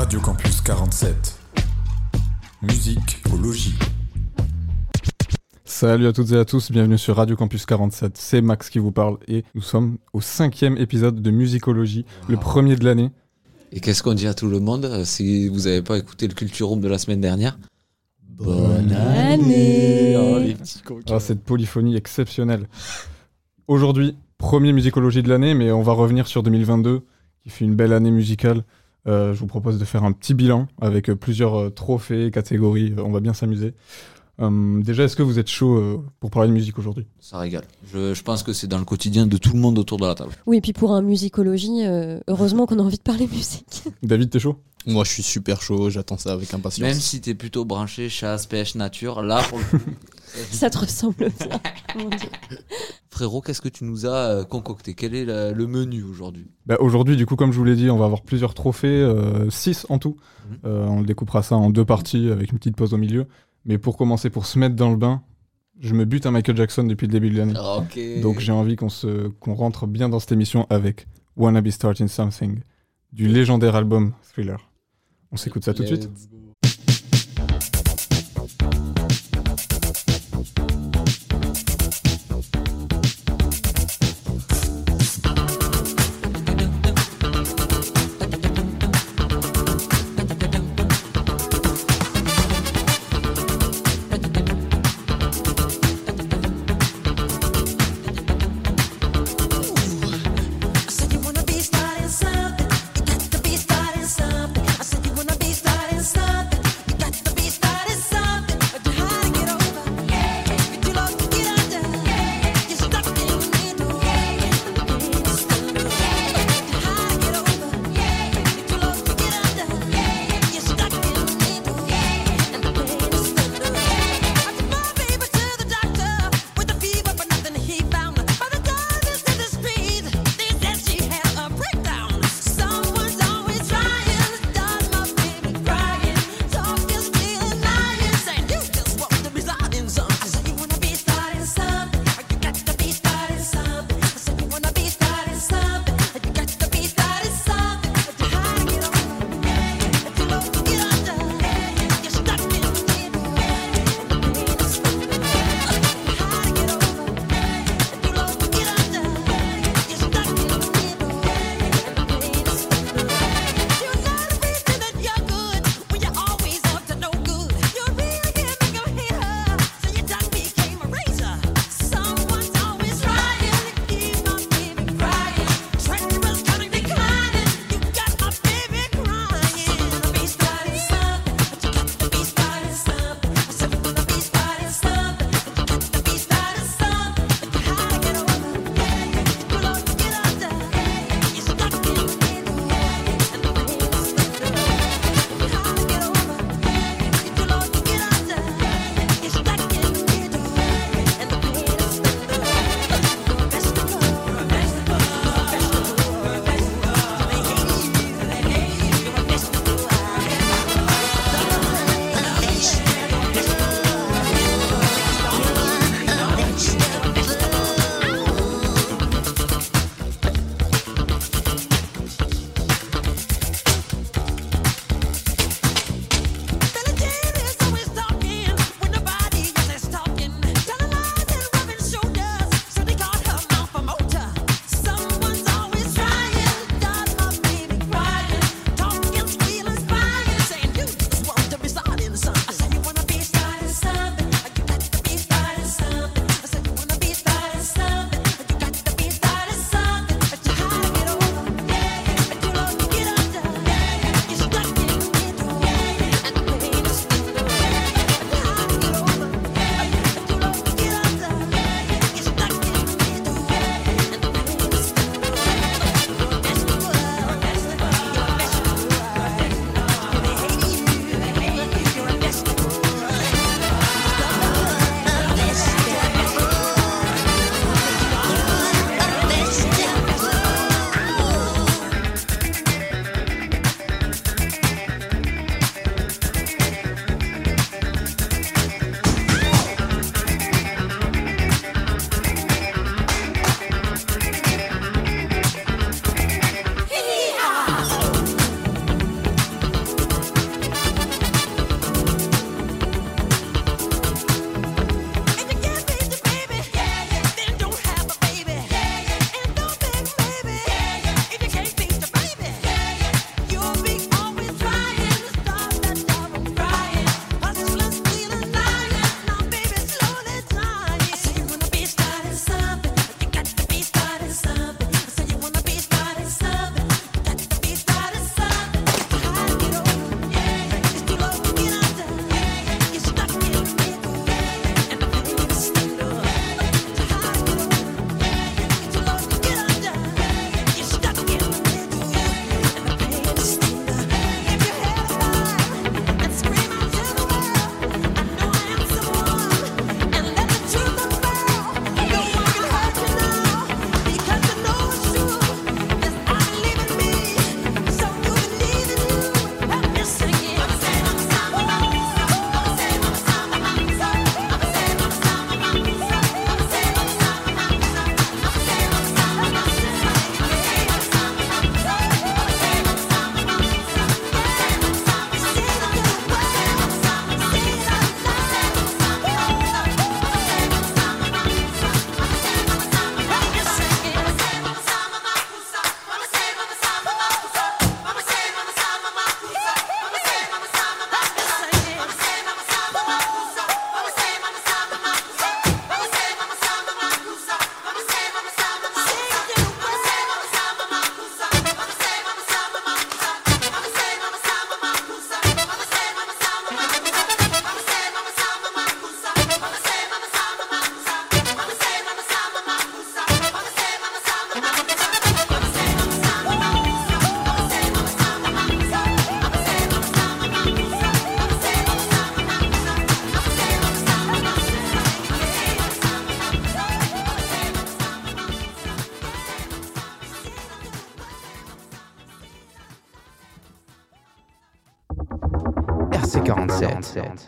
Radio Campus 47. Musique au logis. Salut à toutes et à tous, bienvenue sur Radio Campus 47. C'est Max qui vous parle et nous sommes au cinquième épisode de Musicologie, le premier de l'année. Et qu'est-ce qu'on dit à tout le monde euh, si vous n'avez pas écouté le Culture Room de la semaine dernière? Bonne année Oh, les petits coquins. Ah, cette polyphonie exceptionnelle. Aujourd'hui, premier Musicologie de l'année, mais on va revenir sur 2022, qui fut une belle année musicale. Euh, je vous propose de faire un petit bilan avec euh, plusieurs euh, trophées, catégories, on va bien s'amuser. Euh, déjà, est-ce que vous êtes chaud euh, pour parler de musique aujourd'hui? Ça régale. Je, je pense que c'est dans le quotidien de tout le monde autour de la table. Oui, et puis pour un musicologie, euh, heureusement qu'on a envie de parler musique. David, t'es chaud? Moi, je suis super chaud, j'attends ça avec impatience. Même si t'es plutôt branché chasse, pêche, nature, là, pour le coup, Ça te ressemble bien. mon Dieu. frérot, qu'est-ce que tu nous as euh, concocté? Quel est la- le menu aujourd'hui? Bah, Aujourd'hui, du coup, comme je vous l'ai dit, on va avoir plusieurs trophées, 6 en tout. Mhm. Euh, on découpera ça en deux parties avec une petite pause au milieu. Mais pour commencer, pour se mettre dans le bain, je me bute à Michael Jackson depuis le début de l'année. Ok. Donc j'ai envie qu'on se qu'on rentre bien dans cette émission avec Wanna Be Starting Something, du légendaire album Thriller. On s'écoute ça tout de suite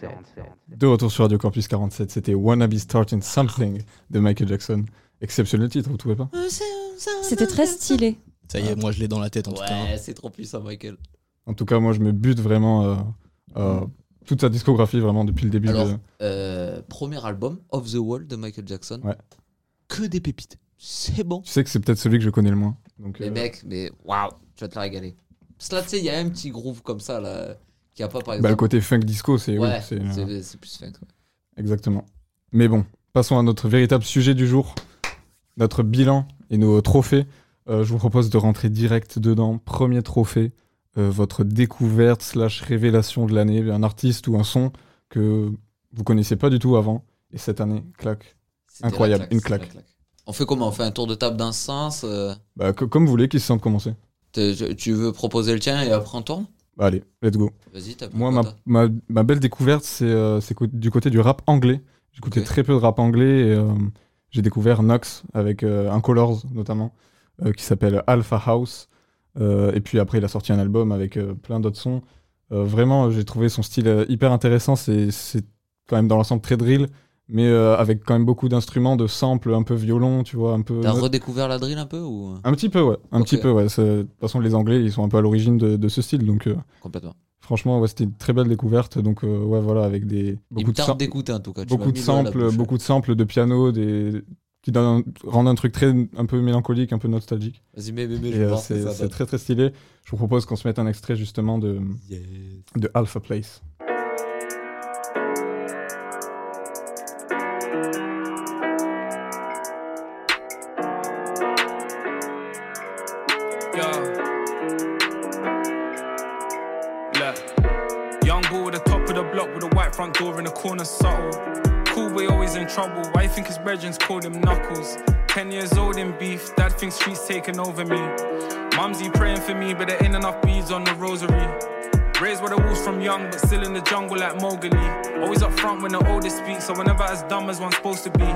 47. De retour sur Radio Campus 47, c'était Wanna Be Starting Something de Michael Jackson. Exceptionnel titre, vous trouvez pas? C'était très stylé. Ça y est, moi je l'ai dans la tête en tout cas. Ouais, c'est trop puissant, Michael. En tout cas, moi, je me bute vraiment euh, euh, toute sa discographie, vraiment, depuis le début. Alors, de... euh, premier album, Off the Wall de Michael Jackson. Ouais. Que des pépites. C'est bon. Tu sais que c'est peut-être celui que je connais le moins. Donc, Mais euh, mec, mais waouh, tu vas te la régaler. Parce que là, tu sais, il y a un petit groove comme ça, là, qui a pas par bah, exemple. le côté funk disco, c'est. ouais, euh, plus funk. ouais. Exactement. Mais bon, passons à notre véritable sujet du jour, notre bilan et nos trophées. Euh, je vous propose de rentrer direct dedans. Premier trophée, euh, votre découverte slash révélation de l'année, un artiste ou un son que vous connaissiez pas du tout avant. Et cette année, la Incroyable, une claque. On fait comment? On fait un tour de table d'un sens euh, Bah, que- comme vous voulez, qui se sentent commencer. tu- veux proposer le tien et après on tourne? Bah, allez, let's go. Vas-y, t'as Moi, ma, ma, ma belle découverte, c'est euh, du côté du rap anglais. J'écoutais très peu de rap anglais et euh, j'ai découvert Nox avec euh, un Colors notamment, euh, qui s'appelle Alpha House. Euh, et puis après, il a sorti un album avec euh, plein d'autres sons. Euh, vraiment, j'ai trouvé son style euh, hyper intéressant. C'est c'est quand même dans l'ensemble très drill, mais euh, avec quand même beaucoup d'instruments, de samples un peu violon, tu vois, un peu. T'as redécouvert la drill un peu ou? Un petit peu, ouais. Un petit peu, ouais. De toute façon, les Anglais, ils sont un peu à l'origine de, de ce style, donc. euh, complètement Franchement, ouais, c'était une très belle découverte. Donc, euh, ouais, voilà, avec des beaucoup de, tarde sam- d'écouter en tout cas. tu beaucoup de samples, beaucoup de samples de piano, des qui rendent un truc très un peu mélancolique, un peu nostalgique. Vas-y, mais, mais, mais euh, c'est très très stylé. Je vous propose qu'on se mette un extrait justement de de Alpha Place. Cool in trouble. Why think his brethren called him Knuckles? Ten years old in beef, dad thinks streets taking over me. Mumsy praying for me, but there ain't enough beads on the rosary. Raised by the wolves from young, but still in the jungle like Mowgli. Always up front when the oldest speaks, so we're never as dumb as one's supposed to be.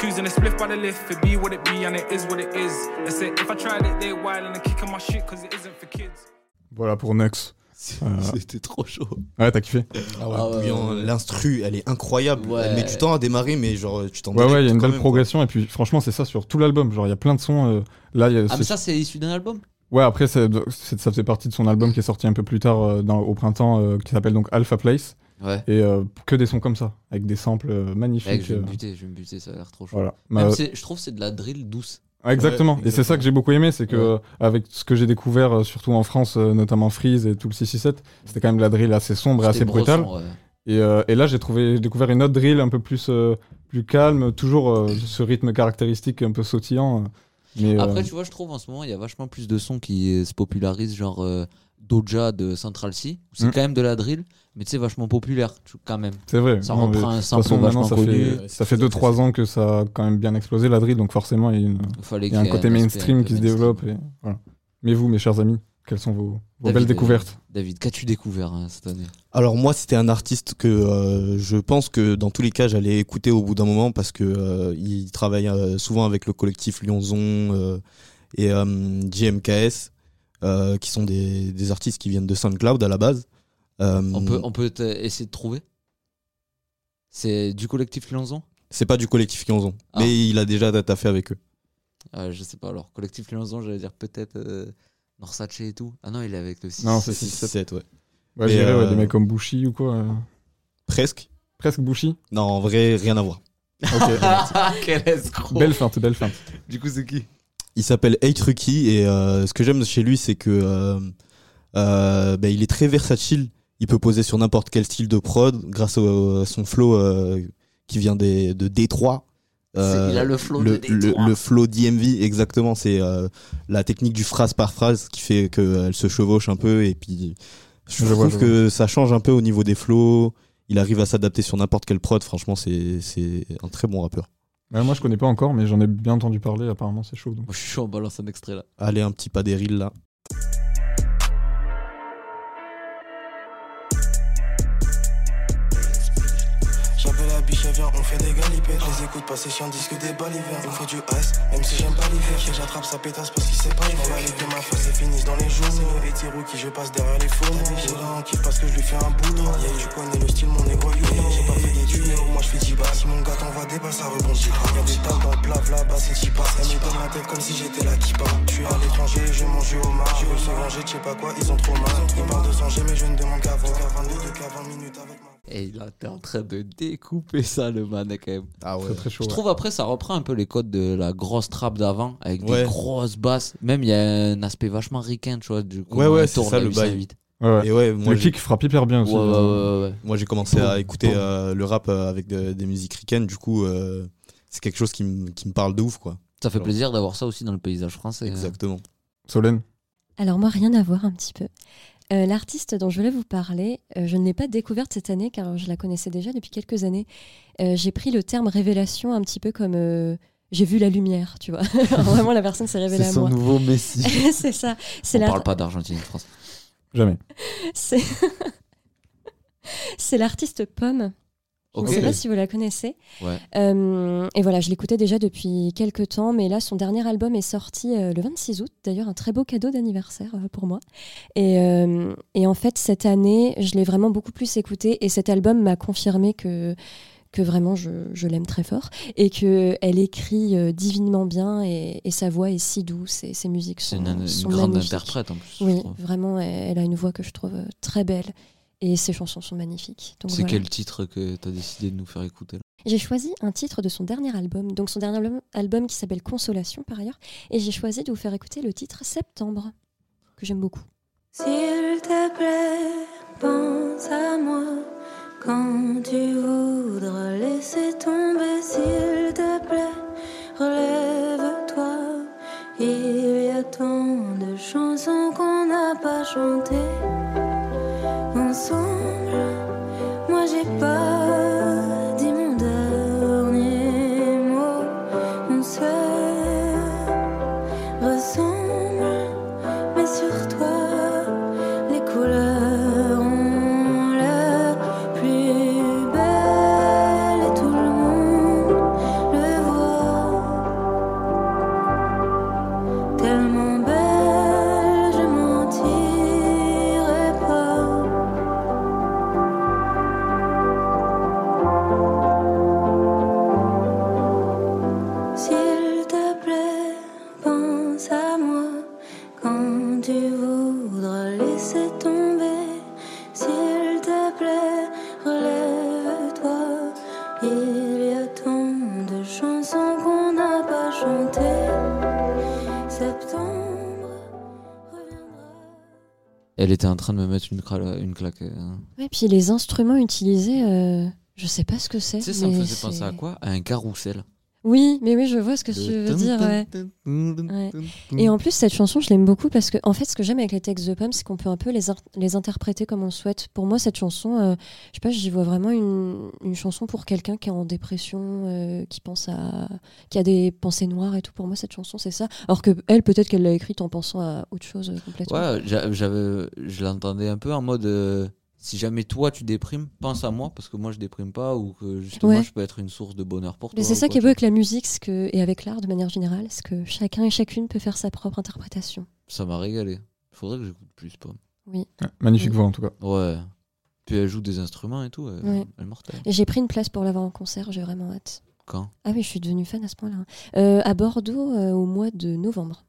Choosing a split by the lift, it be what it be, and it is what it is. They say if I tried it, they wild and they're kicking my shit, cause it isn't for kids. Voilà pour Nux. Euh, C'était trop chaud. Ouais, t'as kiffé Ah ouais, Ah bouillant. ouais. L'instru, elle est incroyable. Ouais. Elle met du temps à démarrer, mais genre, tu t'en Ouais, ouais, il y a une belle même, progression. Et puis, franchement, c'est ça sur tout l'album. Genre, il y a plein de sons. euh, là, il y a Ah, ce- mais ça, c'est issu d'un album? Ouais, après, c'est- c'est- ça faisait partie de son album qui est sorti un peu plus tard euh, dans- au printemps, euh, qui s'appelle donc Alpha Place. Ouais. Et euh, que des sons comme ça, avec des samples euh, Mec, magnifiques. je vais euh, me buter, je vais me buter, ça a l'air trop chaud. voilà. Même Bah, c'est- je trouve que c'est de la drill douce. Exactement. Ouais, Et c'est ça que j'ai beaucoup aimé, c'est que Ouais. euh, avec ce que j'ai découvert, euh, surtout en France, euh, notamment Freeze et tout le 667, c'était quand même de la drill assez sombre et assez brutale. ouais. Et, euh, et là, j'ai trouvé, j'ai découvert une autre drill un peu plus, euh, plus calme, toujours euh, ce rythme caractéristique un peu sautillant. mais, Après, tu vois, je trouve en ce moment, il y a vachement plus de sons qui se popularisent, genre Doja de Central C. C'est Mm. quand même de la drill, mais tu sais, vachement populaire, quand même. c'est vrai. Ça Non, reprend un de toute sample vachement ça connu. fait, ça fait 2-3 ans que ça a quand même bien explosé la drill, donc forcément, il y a, une- Il, fallait il y a un côté mainstream qui se développe. Et, voilà. Mais vous, mes chers amis, quelles sont vos, vos David, belles euh, découvertes? David, qu'as-tu découvert hein, cette année? Alors moi, c'était un artiste que euh, je pense que dans tous les cas, j'allais écouter au bout d'un moment parce que euh, il travaille euh, souvent avec le collectif Lyonzon euh, et euh, JMKS, euh, qui sont des, des artistes qui viennent de SoundCloud à la base. Euh, On peut, on peut essayer de trouver C'est du collectif Lyonzon C'est pas du collectif Lyonzon, Ah. mais il a déjà taffé avec eux. Ah, Je sais pas, alors, collectif Lyonzon, j'allais dire peut-être euh, Norsace et tout. Ah non, il est avec le 6. Non, c'est 6-7, ouais. Ouais, dirais, ouais, euh, des mecs comme Bushi ou quoi. euh, Presque. Presque Bushi. Non, en vrai, rien à voir. Ok. Quel escroc belle feinte, belle feinte. Du coup, c'est qui? Il s'appelle Hey Trucky et euh, ce que j'aime chez lui, c'est que euh, euh, bah, il est très versatile. Il peut poser sur n'importe quel style de prod grâce au, à son flow euh, qui vient des, de Détroit. Euh, Il a le flow le, de le, Détroit. le flow DMV, exactement. C'est euh, la technique du phrase par phrase qui fait qu'elle se chevauche un peu. Et puis, je, Je trouve vois, je que ça change un peu au niveau des flows. Il arrive à s'adapter sur n'importe quelle prod. Franchement, c'est c'est un très bon rappeur. Ouais, moi, je connais pas encore, mais j'en ai bien entendu parler. Apparemment, c'est chaud. donc. Je suis chaud, on balance un extrait là. Allez, un petit pas des reels là. Biche, viens, on fait des galipettes. Je les écoute passer chiant, disque des balivernes. Il me faut du ice, même si j'aime pas l'hiver. Et j'attrape sa pétasse parce qu'il sait pas, va aller que ma face et finisse dans les. C'est mauvais tirou qui je passe derrière les faux. J'ai en kiff parce que je lui fais un boulot. Yeah, tu connais le style, mon know. J'ai pas fait d'études, mais moi je fais 10 bas. Si mon gars t'envoie des balles, ça rebondit. Y'a des tables dans le plat, là-bas, c'est chipa. Elle me donne la tête comme si j'étais la kippa. Je suis à l'étranger, je mange du homard. Je veux se venger, je sais pas quoi, ils ont trop mal. Ils parlent de changer, mais je ne demande qu'à voir. Qu'à 22, qu'à 20 minutes avec ma. Et là, t'es en train de découper ça, le man, quand même. Ah ouais. Très très chaud. Je ouais. trouve après, ça reprend un peu les codes de la grosse trappe d'avant, avec Ouais. des grosses basses. Même, il y a un aspect vachement ricain, tu vois. Du coup, Ouais, ouais, c'est ça, le bail. 808. Ouais, ouais. Et ouais, moi, le kick frappe hyper bien Ouais, aussi. ouais, ouais, ouais. moi j'ai commencé à écouter euh, le rap euh, avec de- des musiques ricaines, du coup, euh, c'est quelque chose qui me qui me parle de ouf, quoi. Ça fait Alors. plaisir d'avoir ça aussi dans le paysage français. hein. Exactement. Solène Alors moi, rien à voir un petit peu. Euh, L'artiste dont je voulais vous parler, euh, je ne l'ai pas découverte cette année car je la connaissais déjà depuis quelques années. Euh, J'ai pris le terme révélation un petit peu comme euh, j'ai vu la lumière, tu vois. Vraiment, la personne s'est révélée C'est à son moi. nouveau Messi. c'est ça. C'est On la- parle pas d'Argentine, France. Jamais. c'est- c'est l'artiste Pomme. Je Ok. ne sais pas si vous la connaissez. Ouais. Euh, et voilà, je l'écoutais déjà depuis quelques temps, mais là, son dernier album est sorti euh, le 26 août. D'ailleurs, un très beau cadeau d'anniversaire euh, pour moi. Et, euh, et en fait, cette année, je l'ai vraiment beaucoup plus écouté. Et cet album m'a confirmé que, que vraiment, je, je l'aime très fort. Et qu'elle écrit euh, divinement bien. Et, et sa voix est si douce. Et ses musiques C'est sont, une, une sont grande magnifiques. interprète en plus. je Oui, vraiment, elle, elle a une voix que je trouve très belle. Et ses chansons sont magnifiques. Donc C'est voilà. quel titre que t'as décidé de nous faire écouter là? J'ai choisi un titre de son dernier album, donc son dernier album, album qui s'appelle Consolation par ailleurs, et j'ai choisi de vous faire écouter le titre Septembre, que j'aime beaucoup. S'il te plaît, Elle était en train de me mettre une, cra- une claque. hein. Ouais, puis les instruments utilisés, euh, je sais pas ce que c'est. Tu sais, ça me mais faisait penser à quoi? À un carrousel. Oui, mais oui, je vois ce que tu veux dire. ouais. Ouais. Et en plus, cette chanson, je l'aime beaucoup parce que, en fait, ce que j'aime avec les textes de Pomme, c'est qu'on peut un peu les, les interpréter comme on le souhaite. Pour moi, cette chanson, euh, je sais pas, j'y vois vraiment une, une chanson pour quelqu'un qui est en dépression, euh, qui pense à, qui a des pensées noires et tout. Pour moi, cette chanson, c'est ça. Alors que elle, peut-être qu'elle l'a écrite en pensant à autre chose euh, complètement. Ouais, j'avais, je l'entendais un peu en mode euh, si jamais toi tu déprimes, pense à moi parce que moi je déprime pas ou que justement Ouais. je peux être une source de bonheur pour toi. Mais c'est ça qui est beau avec la musique que, et avec l'art de manière générale, c'est que chacun et chacune peut faire sa propre interprétation. Ça m'a régalé. Faudrait que j'écoute plus pas. Ouais, magnifique Oui. voix en tout cas. Ouais. Puis elle joue des instruments et tout. Elle, Ouais. elle est mortelle. Et j'ai pris une place pour la voir en concert, j'ai vraiment hâte. Quand? Ah oui, je suis devenue fan à ce point-là. Euh, à Bordeaux euh, au mois de novembre.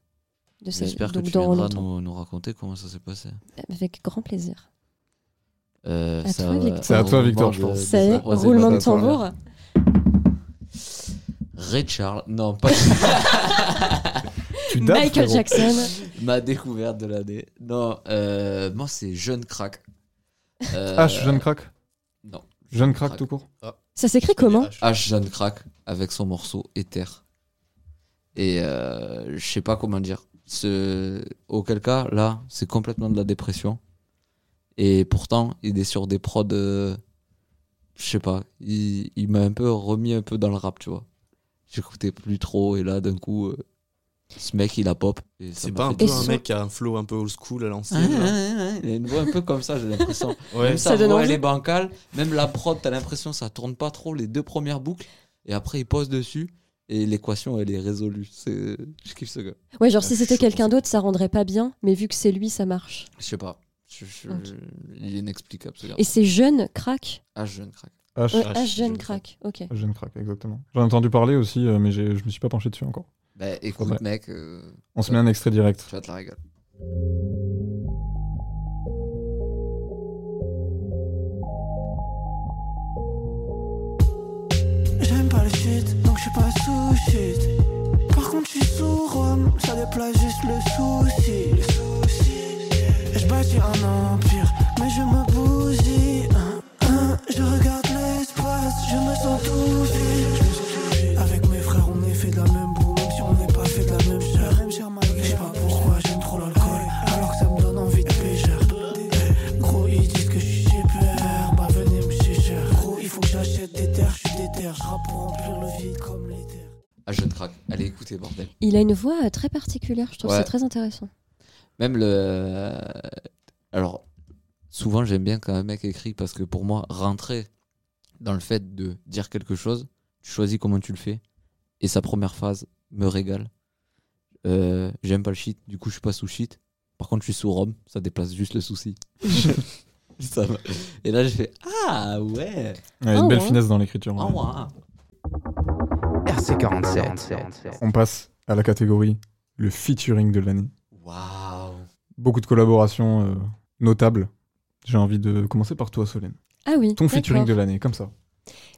De ce- J'espère que tu dans viendras nous raconter comment ça s'est passé. Avec grand plaisir. Euh, À ça toi, Victor. C'est à toi, Victor, je pense. Ça y est, roulement de tambour. là. Ray Charles, non, pas Tu dates, Michael frérot. Jackson. ma découverte de l'année. Non, euh, moi c'est Jeune Crack. Euh, H, jeune crack Non. Jeune crack tout court Ça s'écrit comment H Jeune Crack avec son morceau Ether. Et euh, je sais pas comment dire. Ce... Auquel cas, là, c'est complètement de la dépression. Et pourtant, il est sur des prods. euh, Je sais pas. Il, il m'a un peu remis un peu dans le rap, tu vois. J'écoutais plus trop et là, d'un coup, euh, Ce mec, il a pop. C'est pas un peu un mec qui a un flow un peu old school à l'ancienne ouais, là ouais, ouais, il a une voix un peu comme ça, j'ai l'impression. Ouais. Même Ça sa donne voix, envie. elle est bancale. Même la prod, t'as l'impression ça tourne pas trop les deux premières boucles. Et après, il pose dessus. Et l'équation, elle est résolue. C'est... Je kiffe ce gars. Ouais, genre Ah, si c'était quelqu'un d'autre, ça rendrait pas bien, mais vu que c'est lui, ça marche. Je sais pas. Je- je- Ok. Il est inexplicable ce. Et c'est jeune crack Ah, jeune crack. H, Ouais, H, H jeune jeune crack, ok. jeune crack, exactement. J'en ai entendu parler aussi, euh, mais je me suis pas penché dessus encore. Bah écoute, Faudrait. mec, euh, On se met un extrait direct. tu vas te la régaler. J'aime pas le shit, donc je suis pas sous shit. Par contre, je suis sous Rome, ça déplace juste le souci. Et je bâtis un empire, mais je me bousille. Hein, hein, je regarde l'espace, je me sens tout vide. Avec mes frères, on est fait de la même boue, même si on n'est pas fait de la même chair. Je sais pas pourquoi j'aime trop l'alcool, alors que ça me donne envie de pécher. Gros, ils disent que je suis super, bah venez me cher. Gros, il faut que j'achète des terres, je suis déter, je pour remplir le vide comme les terres. Ah, jeune crack. Allez, écoutez, bordel. Il a une voix euh, très particulière, je trouve Ouais. c'est très intéressant. Même le. Alors, souvent, j'aime bien quand un mec écrit parce que pour moi, rentrer dans le fait de dire quelque chose, tu choisis comment tu le fais. Et sa première phrase me régale. Euh, J'aime pas le shit, du coup, je suis pas sous shit. Par contre, je suis sous Rome, ça déplace juste le souci. Ça et là, j'ai fait Ah ouais! Ouais, Ah une belle ouais. finesse dans l'écriture. Ah ouais. ouais! RC47. On passe à la catégorie le featuring de l'année. Beaucoup de collaborations euh, notables. J'ai envie de commencer par toi, Solène. Ah oui. Ton featuring de l'année, comme ça.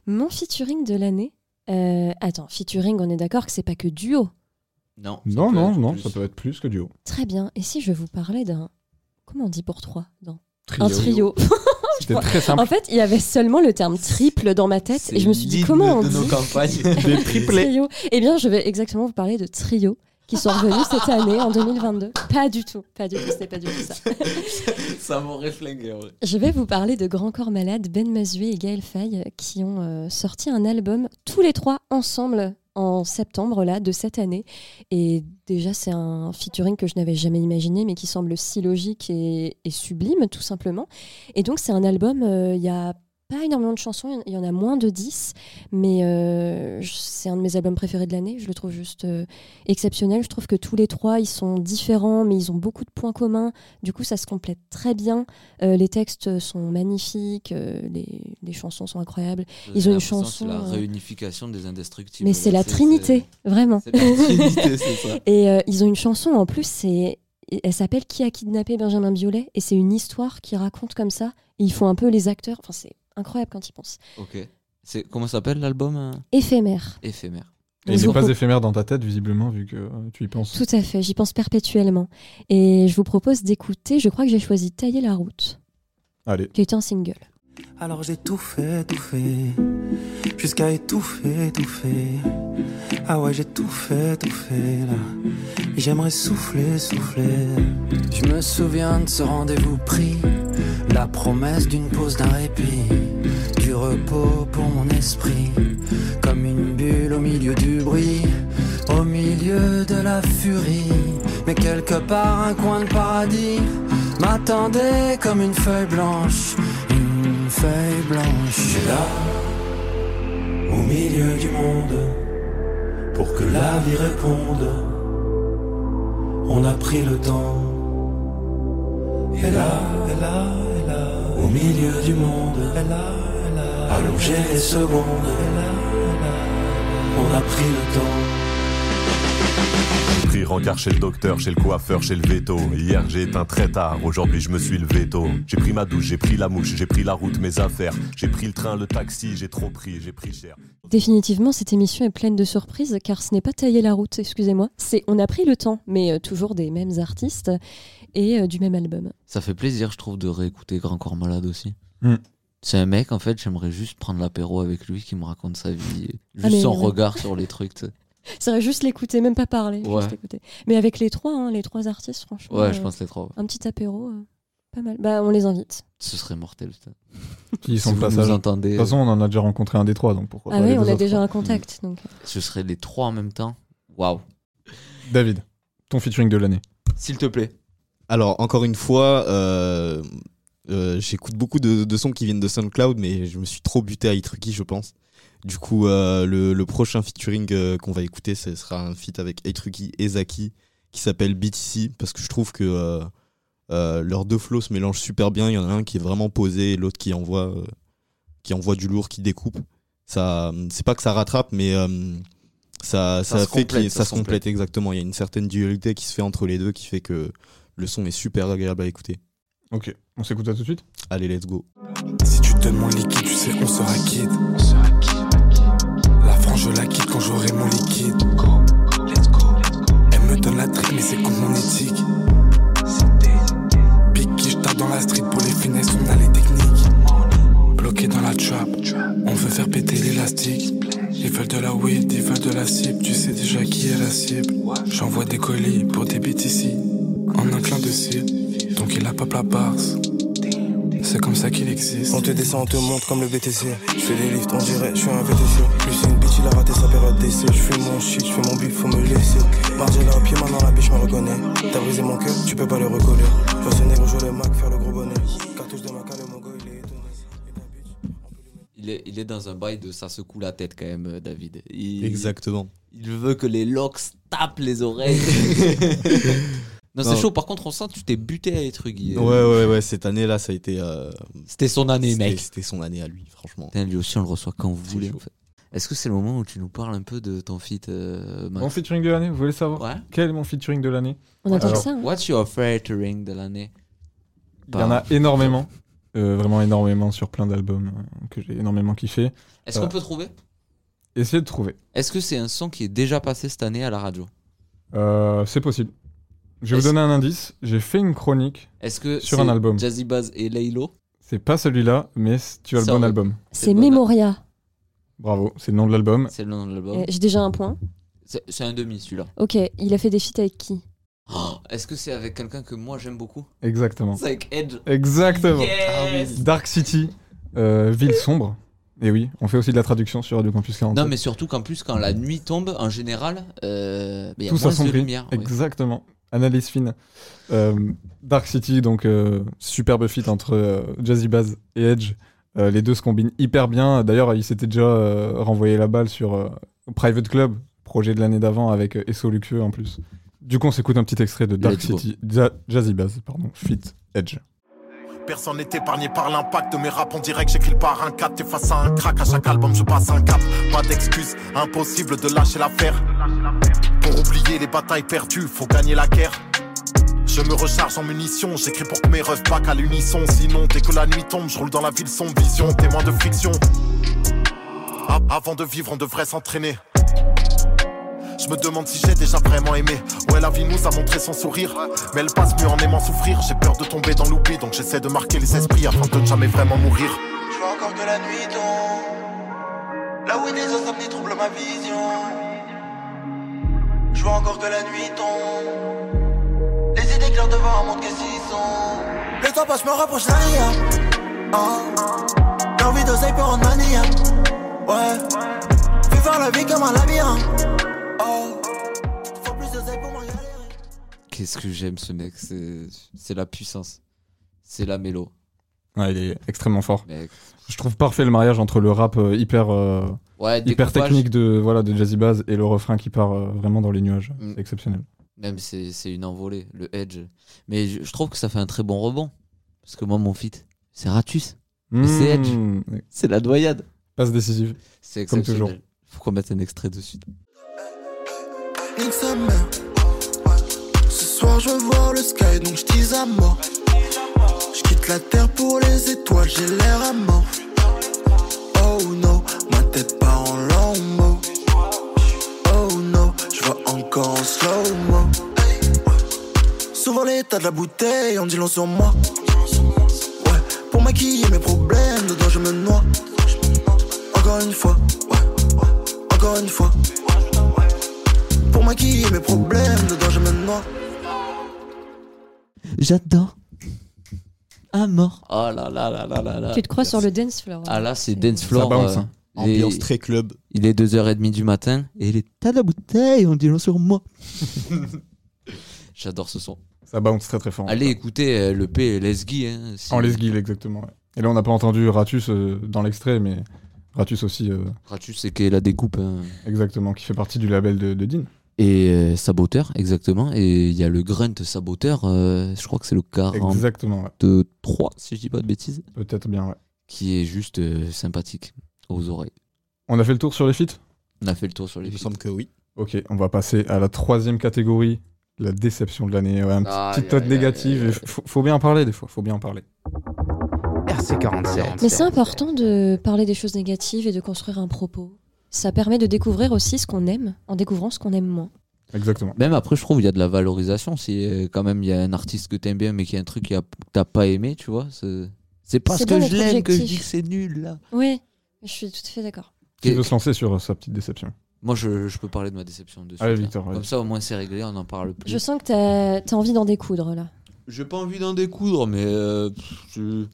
Mon featuring de l'année. euh, attends, featuring, on est d'accord que c'est pas que duo. Non. Non, non, non, plus. ça peut être plus que duo. Très bien. Et si je vous parlais d'un. Comment on dit pour trois. Un trio. C'était très simple. en fait, il y avait seulement le terme triple dans ma tête et je me suis dit comment on de dit nos campagnes. Des triplés. Eh bien, je vais exactement vous parler de trio qui sont revenus cette année en 2022. Pas du tout, pas du tout, ce n'est pas du tout ça. ça m'aurait flingué, en vrai. Je vais vous parler de Grand Corps Malade, Ben Mazué et Gaël Faye qui ont euh, sorti un album tous les trois ensemble en septembre là de cette année et déjà c'est un featuring que je n'avais jamais imaginé mais qui semble si logique et, et sublime tout simplement et donc c'est un album euh, il y a pas énormément de chansons, il y en a moins de 10, mais euh, c'est un de mes albums préférés de l'année. Je le trouve juste euh, exceptionnel. Je trouve que tous les trois, ils sont différents, mais ils ont beaucoup de points communs. Du coup, ça se complète très bien. Euh, les textes sont magnifiques, les, les chansons sont incroyables. Ils ont une chanson, C'est la réunification des indestructibles. Mais c'est la Trinité, vraiment. La Trinité, ça. Et ils ont une chanson en plus, c'est elle s'appelle Qui a kidnappé Benjamin Biolay et c'est une histoire qui raconte comme ça. Et ils font un peu les acteurs. Enfin, c'est incroyable quand ils pensent. Ok. C'est comment s'appelle l'album euh? Éphémère. Éphémère. Et il n'est pas éphémère dans ta tête, visiblement, vu que euh, tu y penses. Tout à fait, j'y pense perpétuellement. Et je vous propose d'écouter, je crois que j'ai choisi Tailler la route, Allez. qui est un single. Alors j'ai tout fait, tout fait, jusqu'à étouffer, étouffer. Ah ouais, j'ai tout fait, tout fait là. Et J'aimerais souffler, souffler. Je me souviens de ce rendez-vous pris, la promesse d'une pause, d'un répit, du repos pour mon esprit, comme une bulle au milieu du bruit, au milieu de la furie. Mais quelque part, un coin de paradis m'attendait comme une feuille blanche, une feuille blanche. Et là, au milieu du monde, pour que la vie réponde, on a pris le temps. Et là, et là, au milieu du monde, et là, et là, allongé les secondes, on a pris le temps. Pris rencard chez le docteur, chez le coiffeur, chez le veto. Hier j'ai éteint très tard, aujourd'hui je me suis levé tôt. J'ai pris ma douche, j'ai pris la mouche, j'ai pris la route, mes affaires. J'ai pris le train, le taxi, j'ai trop pris, j'ai pris cher. Définitivement, cette émission est pleine de surprises, car ce n'est pas Tailler la route, excusez-moi. C'est On a pris le temps, mais euh, toujours des mêmes artistes et euh, du même album. Ça fait plaisir, je trouve, de réécouter Grand Corps Malade aussi. Hmm. C'est un mec, en fait, j'aimerais juste prendre l'apéro avec lui, qui me raconte sa vie, juste Ah, mais son ouais. regard sur les trucs. Ça serait juste l'écouter, même pas parler. Ouais. juste. Mais avec les trois, hein, les trois artistes, franchement. Ouais, je euh, pense les trois. Un petit apéro, euh, pas mal. Bah, on les invite. Ce serait mortel. Ils sont si vous passage. nous De entendez, toute façon, on en a déjà rencontré un des trois, donc pourquoi Ah pas oui, les on deux a autres, déjà un contact. Donc. ce serait les trois en même temps. Waouh. David, ton featuring de l'année. S'il te plaît. Alors, encore une fois, euh, euh, j'écoute beaucoup de, de sons qui viennent de SoundCloud, mais je me suis trop buté à Itruki, je pense. Du coup, euh, le, le prochain featuring qu'on va écouter, ce sera un feat avec Itruki et Zaki, qui s'appelle BTC, parce que je trouve que leurs deux flows se mélangent super bien. Il y en a un qui est vraiment posé, et l'autre qui envoie, qui envoie du lourd, qui découpe. Ça, c'est pas que ça rattrape, mais ça, Ça ça, se fait complète, ça se complète exactement. Il y a une certaine dualité qui se fait entre les deux, qui fait que le son est super agréable à écouter. Ok, on s'écoute ça tout de suite? Allez, let's go. Si tu donnes mon liquide, tu sais, on sera quitte. La France, je la quitte quand j'aurai mon liquide. Elle me donne la trique, mais c'est contre mon éthique. Piqué, je tape dans la street pour les finesses, on a les techniques. Bloqué dans la trap, on veut faire péter l'élastique. Ils veulent de la weed, ils veulent de la cible, tu sais déjà qui est la cible. J'envoie des colis pour des BTC, en un clin de cire. Donc il a pas la barse. C'est comme ça qu'il existe. On te descend, on te monte comme le BTC. Je fais des lifts, on dirait, je suis un VTC. C'est une bitch, il a raté sa période d'essai. Je fais mon shit, je fais mon bif, faut me laisser. Margella au pied, maintenant la biche me reconnaît. T'as brisé mon cœur, tu peux pas le recoller. Je vois ce négro jouer le Mac, faire le gros bonnet. Cartouche de Maca, le Mongo, il est étonné. Il est, il est dans un bail de ça secoue la tête quand même, euh, David. Il, Exactement. Il veut que les locks tapent les oreilles. non, c'est chaud. Par contre, on sent que tu t'es buté à être. Ouais, ouais, ouais, cette année-là, ça a été. euh, C'était son année, mec. C'était son année à lui, franchement. Putain, lui aussi, on le reçoit quand vous voulez. En fait. Est-ce que c'est le moment où tu nous parles un peu de ton feat, euh, Max Mon featuring de l'année, vous voulez savoir Ouais. Quel est mon featuring de l'année On attend ça. hein. What's your featuring de l'année Il y en a énormément, euh, vraiment énormément sur plein d'albums euh, que j'ai énormément kiffé. Est-ce Euh, qu'on peut trouver? Essayez de trouver. Est-ce que c'est un son qui est déjà passé cette année à la radio? Euh, c'est possible. Je vais vous donner un indice. J'ai fait une chronique. Est-ce que Sur un album. Jazzy Baz et Laylo? C'est pas celui-là, mais tu as le bon album. C'est bon. Memoria. Bravo, c'est le nom de l'album. C'est le nom de l'album. Euh, J'ai déjà un point. C'est c'est un demi celui-là. Ok, il a fait des feats avec qui? Oh, Est-ce que c'est avec quelqu'un que moi j'aime beaucoup? Exactement. C'est avec Edge. Exactement. Yes Dark City, euh, ville sombre. Et oui, on fait aussi de la traduction sur Radio Campus 47. Non, mais surtout qu'en plus, quand la nuit tombe, en général, euh, il y a Tout moins de s'assombrit. lumière. oui. Exactement. Analyse fine. Euh, Dark City, donc euh, superbe feat entre euh, Jazzy Bass et Edge. Euh, les deux se combinent hyper bien. D'ailleurs, il s'était déjà renvoyé la balle sur Private Club, projet de l'année d'avant avec Esso Luxueux en plus. Du coup, on s'écoute un petit extrait de Dark. City, Ja- Jazzy Bass, pardon, feat Edge. Personne n'est épargné par l'impact de mes raps en direct. J'écris par un 4, t'es face à un crack. À chaque album, je passe un cap. Pas d'excuse, impossible de lâcher l'affaire. Pour oublier les batailles perdues, faut gagner la guerre. Je me recharge en munitions, j'écris pour que mes refs back à l'unisson. Sinon, dès que la nuit tombe, je roule dans la ville sans vision, témoin de friction. Avant de vivre, on devrait s'entraîner. Je me demande si j'ai déjà vraiment aimé. Ouais, la vie nous a montré son sourire. Mais elle passe mieux en aimant souffrir. J'ai peur de tomber dans l'oubli, donc j'essaie de marquer les esprits afin de ne jamais vraiment mourir. Je vois encore que la nuit tombe. Là où des insomnies troublent ma vision. Je vois encore que la nuit tombe. Les idées claires devant un monde que s'y sont? Le temps passe, je me rapproche d'un ria. Oh. L'envie d'oseille peut rendre mania. Ouais. Fais faire la vie comme un labyrinthe. Qu'est-ce que j'aime ce mec, c'est la puissance. C'est la mélo. Ouais, il est extrêmement fort. Mec. Je trouve parfait le mariage entre le rap euh, hyper, euh, Ouais, hyper technique de, voilà, de Jazzy Bass et le refrain qui part euh, vraiment dans les nuages. Mm. C'est exceptionnel. Même c'est une envolée, le edge. Mais je, je trouve que ça fait un très bon rebond. Parce que moi, mon feat, c'est Ratus. c'est Edge. Mm, C'est la doyade. Passe décisive. C'est Comme toujours. Faut qu'on mette un extrait dessus. Nique sa mère. Ce soir je voir le sky donc je tease à mort. Je quitte la terre pour les étoiles, j'ai l'air à mort. Oh no, ma tête part en long. Oh no, je vois encore en slow mo. Souvent l'état de la bouteille, on dit long sur moi. Ouais, pour maquiller mes problèmes, dedans je me noie. Encore une fois, ouais, encore une fois. Mes problèmes, dedans je me noie. J'adore. À mort. Oh là là là là là là. Tu te crois sur le dance floor. Ah là, c'est dance floor. Ça bounce, euh, hein. Ambiance très club. Il est 2h30 du matin et il est T'as de la bouteille, on dit sur moi. J'adore ce son. Ça bounce très très fort. Allez écoutez euh, le P Lesgui. Hein, si- En lesguille, exactement. ouais. Et là, on n'a pas entendu Ratus euh, dans l'extrait, mais Ratus aussi, euh, Ratus, c'est qu'il la découpe. hein. exactement, qui fait partie du label de, de Dean. Et euh, Saboteur, exactement. Et il y a le Grunt Saboteur, euh, je crois que c'est le 43, Exactement, ouais. si je dis pas de bêtises, peut-être bien, ouais. qui est juste euh, sympathique aux oreilles. On a fait le tour sur les feats? On a fait le tour sur les Il me feats. semble que oui. Ok, on va passer à la troisième catégorie, la déception de l'année. Ouais, un petit- note négative. et Faut, faut bien en parler des fois, faut bien en parler. RC47. Mais c'est important de parler des choses négatives et de construire un propos. Ça permet de découvrir aussi ce qu'on aime en découvrant ce qu'on aime moins. Exactement. Même après, je trouve il y a de la valorisation. Si euh, quand même il y a un artiste que t'aimes bien, mais qu'il y a un truc que t'as pas aimé, tu vois, c'est parce que je l'aime que je dis que c'est nul là. Oui, je suis tout à fait d'accord. Qui veut se lancer sur sa petite déception Moi, je, je peux parler de ma déception dessus. Allez, tiens. Victor, vas-y. Comme ça, au moins, c'est réglé, on en parle plus. Je sens que t'as as envie d'en découdre là. J'ai pas envie d'en découdre, mais euh, je-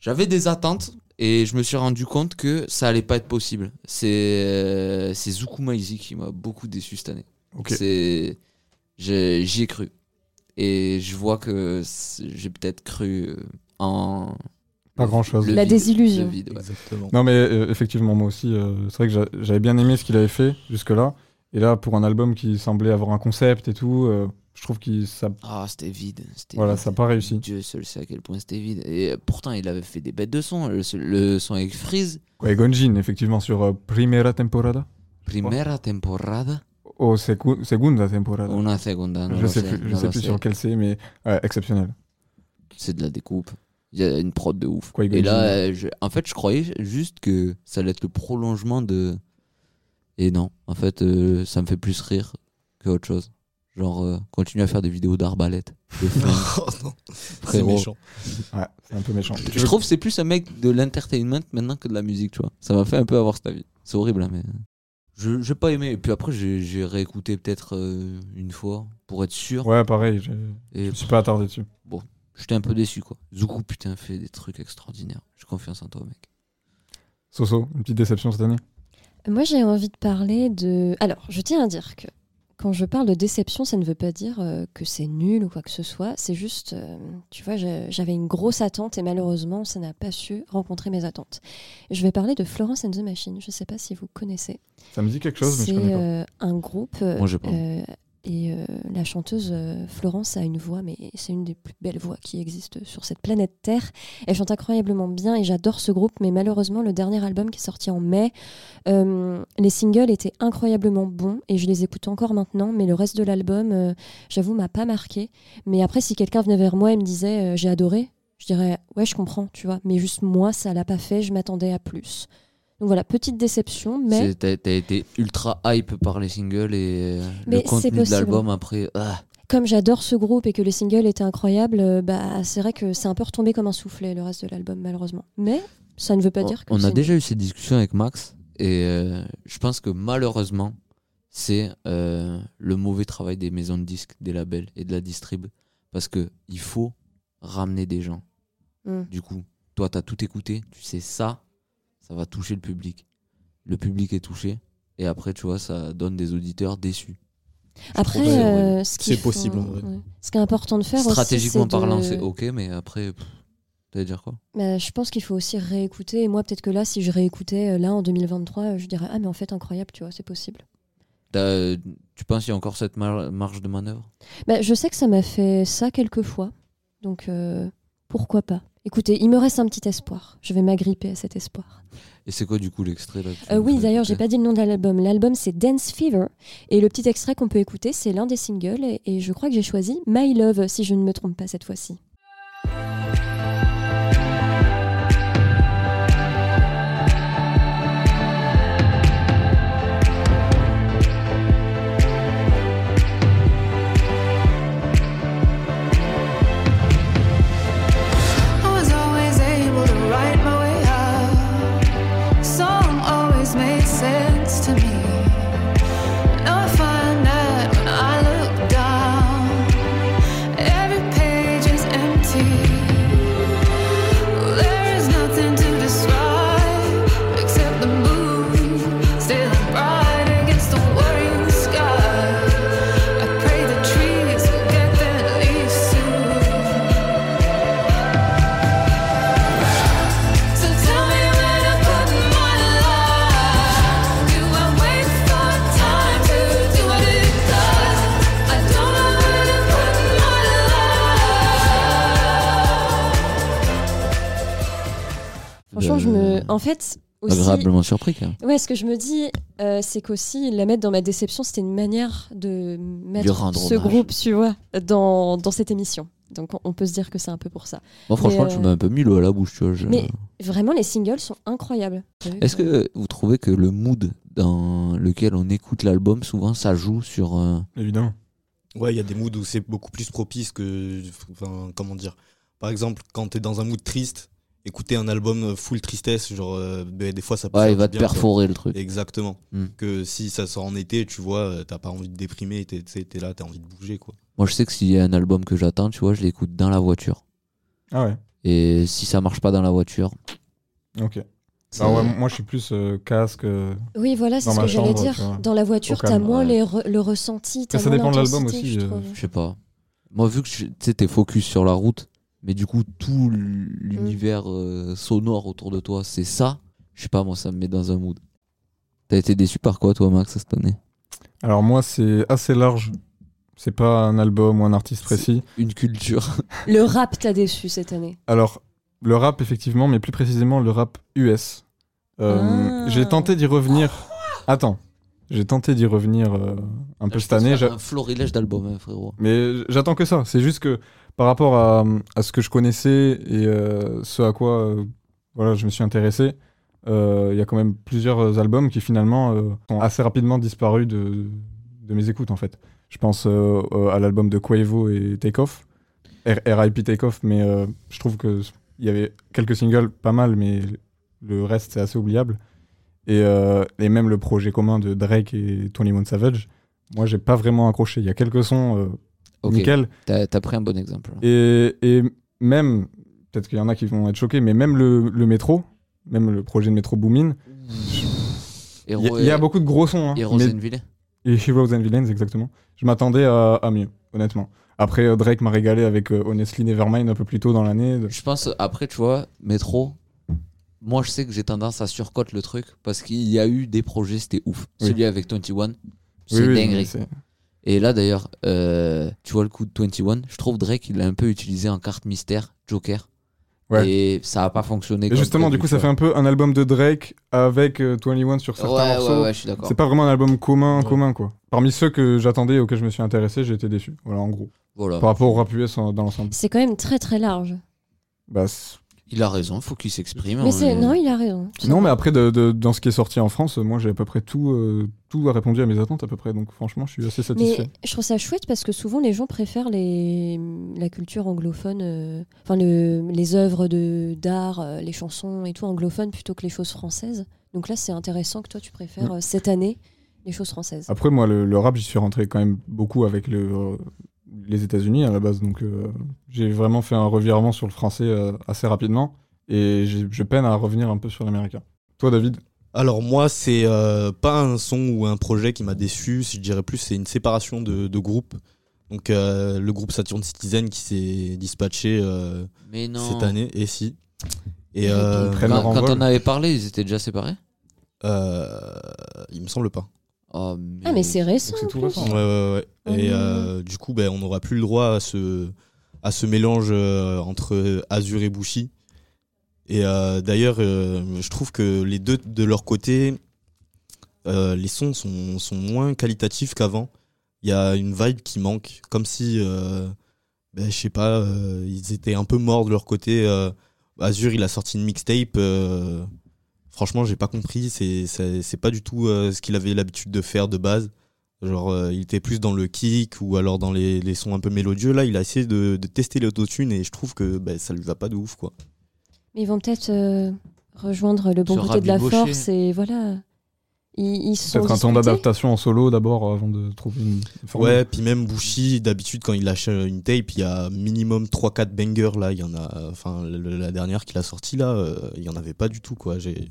j'avais des attentes et je me suis rendu compte que ça allait pas être possible. C'est euh, c'est qui m'a beaucoup déçu cette année. Ok. C'est j'ai- j'y ai cru et je vois que j'ai peut-être cru euh, en Pas grand-chose. le La vide, désillusion. le vide, ouais. Exactement. Non, mais euh, effectivement, moi aussi, euh, c'est vrai que j'a- j'avais bien aimé ce qu'il avait fait jusque-là. Et là, pour un album qui semblait avoir un concept et tout, euh, je trouve que ça, Ah, c'était vide. c'était voilà, vide. ça n'a pas réussi. Dieu seul sait à quel point c'était vide. Et euh, pourtant, il avait fait des bêtes de son. Le, le son avec Freeze, Quoi, et Gonjin, effectivement, sur euh, Primera Temporada Primera temporada, ou secu- Segunda Temporada. una segunda. no je lo sais plus, je sais sur quel c'est, mais ouais, exceptionnel. C'est de la découpe. Il y a une prod de ouf. Quoi, Et là, ouais. je- en fait, je croyais juste que ça allait être le prolongement de. Et non, en fait, euh, ça me fait plus rire que autre chose. Genre, euh, continue à faire des vidéos d'arbalète. Oh non, c'est méchant. Ouais, c'est un peu méchant. Je trouve que c'est plus un mec de l'entertainment maintenant que de la musique, tu vois. Ça m'a fait un peu avoir cet avis. C'est horrible, hein, mais. Je j'ai pas aimé. Et puis après, j'ai j'ai réécouté peut-être euh, une fois pour être sûr. Ouais, pareil, j'ai- Et je me suis pas attardé dessus. j'étais un peu déçu, quoi. Zuku, putain, fait des trucs extraordinaires. J'ai confiance en toi, mec. Soso, une petite déception cette année? Moi, j'ai envie de parler de. Alors, je tiens à dire que quand je parle de déception, ça ne veut pas dire euh, que c'est nul ou quoi que ce soit. C'est juste, euh, tu vois, j'avais une grosse attente et malheureusement, ça n'a pas su rencontrer mes attentes. Je vais parler de Florence and the Machine. Je ne sais pas si vous connaissez. Ça me dit quelque chose, mais je C'est connais pas. euh, un groupe. euh, Moi, et euh, la chanteuse euh, Florence a une voix, mais c'est une des plus belles voix qui existent sur cette planète Terre. Elle chante incroyablement bien et j'adore ce groupe, mais malheureusement, le dernier album qui est sorti en mai, euh, les singles étaient incroyablement bons et je les écoute encore maintenant, mais le reste de l'album, euh, j'avoue, m'a pas marqué. Mais après, si quelqu'un venait vers moi et me disait j'ai adoré, je dirais ouais, je comprends, tu vois, mais juste moi, ça l'a pas fait, je m'attendais à plus. Donc voilà, petite déception, mais. T'as été ultra hype par les singles et euh, Mais le contenu de l'album après. ah. comme j'adore ce groupe et que les singles étaient incroyables, euh, bah, c'est vrai que c'est un peu retombé comme un soufflet le reste de l'album, malheureusement. Mais ça ne veut pas On- dire que On a déjà eu cette discussion avec Max et euh, je pense que malheureusement, c'est euh, le mauvais travail des maisons de disques, des labels et de la distrib. Parce que il faut ramener des gens. Mm. Du coup, toi, tu as tout écouté, tu sais ça, ça va toucher le public. Le public est touché et après, tu vois, ça donne des auditeurs déçus. Après, euh, ce C'est possible, faut- ouais. Ce qui est important de faire aussi, Stratégiquement de- parlant, c'est ok, mais après, t'allais dire quoi? Bah, je pense qu'il faut aussi réécouter. Et moi, peut-être que là, si je réécoutais euh, là en 2023, euh, je dirais ah mais en fait incroyable, tu vois, c'est possible. T'as- Tu penses qu'il y a encore cette mar- marge de manœuvre? Bah, je sais que ça m'a fait ça quelques fois, donc euh, pourquoi pas? Écoutez, il me reste un petit espoir. Je vais m'agripper à cet espoir. Et c'est quoi du coup l'extrait Euh, oui, d'ailleurs, j'ai pas dit le nom de l'album. L'album, c'est Dance Fever. Et le petit extrait qu'on peut écouter, c'est l'un des singles. Et, et je crois que j'ai choisi My Love, si je ne me trompe pas cette fois-ci. En fait, aussi. Agréablement surpris quand même. Ouais, ce que je me dis, euh, c'est qu'aussi, la mettre dans ma déception, c'était une manière de mettre ce hommage. groupe, tu vois, dans, dans cette émission. Donc on, peut se dire que c'est un peu pour ça. Moi, franchement, Mais, tu euh, m'as un peu mis l'eau à la bouche, tu vois. je- Mais vraiment, les singles sont incroyables. Est-ce que vous trouvez que le mood dans lequel on écoute l'album, souvent, ça joue sur. euh, Évidemment. Ouais, il y a des moods où c'est beaucoup plus propice que. Enfin, comment dire Par exemple, quand t'es dans un mood triste, écouter un album full tristesse, genre, euh, ben, des fois ça peut Ouais, il va te bien, quoi. perforer le truc. Exactement. Hmm. Que si ça sort en été, tu vois, euh, t'as pas envie de déprimer, t'es tu sais, t'es là, t'as envie de bouger, quoi. Moi, je sais que s'il y a un album que j'attends, tu vois, je l'écoute dans la voiture. Ah ouais, Et si ça marche pas dans la voiture, ok. Ah ouais, moi je suis plus euh, casque. euh, Oui, voilà, c'est ce que j'allais dire. Dans la voiture, t'as moins ouais. les re- le ressenti. t'as ça moins dépend de l'album aussi, je euh, je sais pas. Moi, vu que t'es focus sur la route, mais du coup, tout l'univers euh, sonore autour de toi, c'est ça, je sais pas, moi, ça me met dans un mood. T'as été déçu par quoi, toi, Max, cette année? Alors moi c'est assez large. C'est pas un album ou un artiste précis. Une culture. Le rap t'a déçu cette année? Alors le rap effectivement, mais plus précisément le rap US. Euh, Ah. J'ai tenté d'y revenir. Attends, j'ai tenté d'y revenir euh, un peu cette année. j'a- Un florilège d'albums, hein, frérot. Mais j'attends que ça. C'est juste que par rapport à, à ce que je connaissais et euh, ce à quoi euh, voilà, je me suis intéressé, euh, il y a quand même plusieurs albums qui finalement sont assez rapidement disparus de, de mes écoutes en fait. Je pense à l'album de Quavo et Takeoff, RIP Takeoff, mais je trouve que il y avait quelques singles pas mal, mais le reste c'est assez oubliable. Et, et même le projet commun de Drake et 21 Savage, moi j'ai pas vraiment accroché. Il y a quelques sons euh, Ok, nickel, t'as t'as pris un bon exemple. et, et même, peut-être qu'il y en a qui vont être choqués, mais même le, le métro, même le projet de métro Boomin, il y, a- il y a beaucoup de gros sons. hein, Et Rosenville et Heroes and Villains, exactement. Je m'attendais à, à mieux, honnêtement. Après, euh, Drake m'a régalé avec euh, Honestly Nevermind un peu plus tôt dans l'année. Je pense, après, tu vois, Métro, moi, je sais que j'ai tendance à surcote le truc parce qu'il y a eu des projets, c'était ouf. Oui. Celui avec 21, Oui, c'est oui, dinguerie. Et là, d'ailleurs, euh, tu vois le coup de 21, je trouve Drake, il l'a un peu utilisé en carte mystère, Joker. Ouais. Et ça a pas fonctionné. Et justement, du coup, ça fait un peu un album de Drake avec euh, 21 sur certains Ouais, morceaux. ouais, ouais, je suis d'accord. C'est pas vraiment un album commun, Ouais. commun, quoi. Parmi ceux que j'attendais et auxquels je me suis intéressé, j'ai été déçu. Voilà, en gros. Voilà. Par rapport au rap US dans l'ensemble. C'est quand même très très large. Bah, Il a raison, faut qu'il s'exprime. Mais hein, c'est non, il a raison. Non, mais après, de, de- dans ce qui est sorti en France, moi, j'ai à peu près tout, euh, tout a répondu à mes attentes, à peu près. Donc, franchement, je suis assez satisfait. Mais je trouve ça chouette parce que souvent les gens préfèrent les, la culture anglophone, euh, enfin le- les œuvres de d'art, euh, les chansons et tout anglophones plutôt que les choses françaises. Donc là, c'est intéressant que toi tu préfères Mm. cette année les choses françaises. Après, moi, le, le rap, j'y suis rentré quand même beaucoup avec le, euh, les États-Unis à la base. Donc, euh, j'ai vraiment fait un revirement sur le français euh, assez rapidement. Et j'ai- je peine à revenir un peu sur l'américain. Toi, David? Alors moi, c'est euh, pas un son ou un projet qui m'a déçu, je dirais plus c'est une séparation de, de groupes. Donc euh, le groupe Saturn Citizen qui s'est dispatché euh, Mais non. cette année, et si. Et euh, Quand, quand on avait parlé, ils étaient déjà séparés? Euh, il me semble pas. Oh, Ah mais c'est récent. C'est tout récent. Ouais, ouais, ouais. Et Mhm. euh, du coup, ben, on n'aura plus le droit à ce, à ce mélange euh, entre Azur et Bushi. Et euh, d'ailleurs, euh, je trouve que les deux, de leur côté, euh, les sons sont, sont moins qualitatifs qu'avant. Il y a une vibe qui manque, comme si, euh, ben, je sais pas, euh, ils étaient un peu morts de leur côté. Euh, Azur, il a sorti une mixtape. Franchement, j'ai pas compris. C'est pas du tout euh, ce qu'il avait l'habitude de faire de base. Genre, euh, il était plus dans le kick ou alors dans les, les sons un peu mélodieux. Là, il a essayé de, de tester l'autotune et je trouve que ben, ça lui va pas de ouf, quoi. Mais ils vont peut-être euh, rejoindre le bon côté de la force et voilà. Ils, Peut-être un temps d'adaptation en solo d'abord avant de trouver une, formule. Ouais, puis même Bushi, d'habitude, quand il lâche euh, une tape, il y a minimum 3-4 bangers. Là, il y en a. Enfin, la dernière qu'il a sortie, là, euh, il y en avait pas du tout, quoi. J'ai.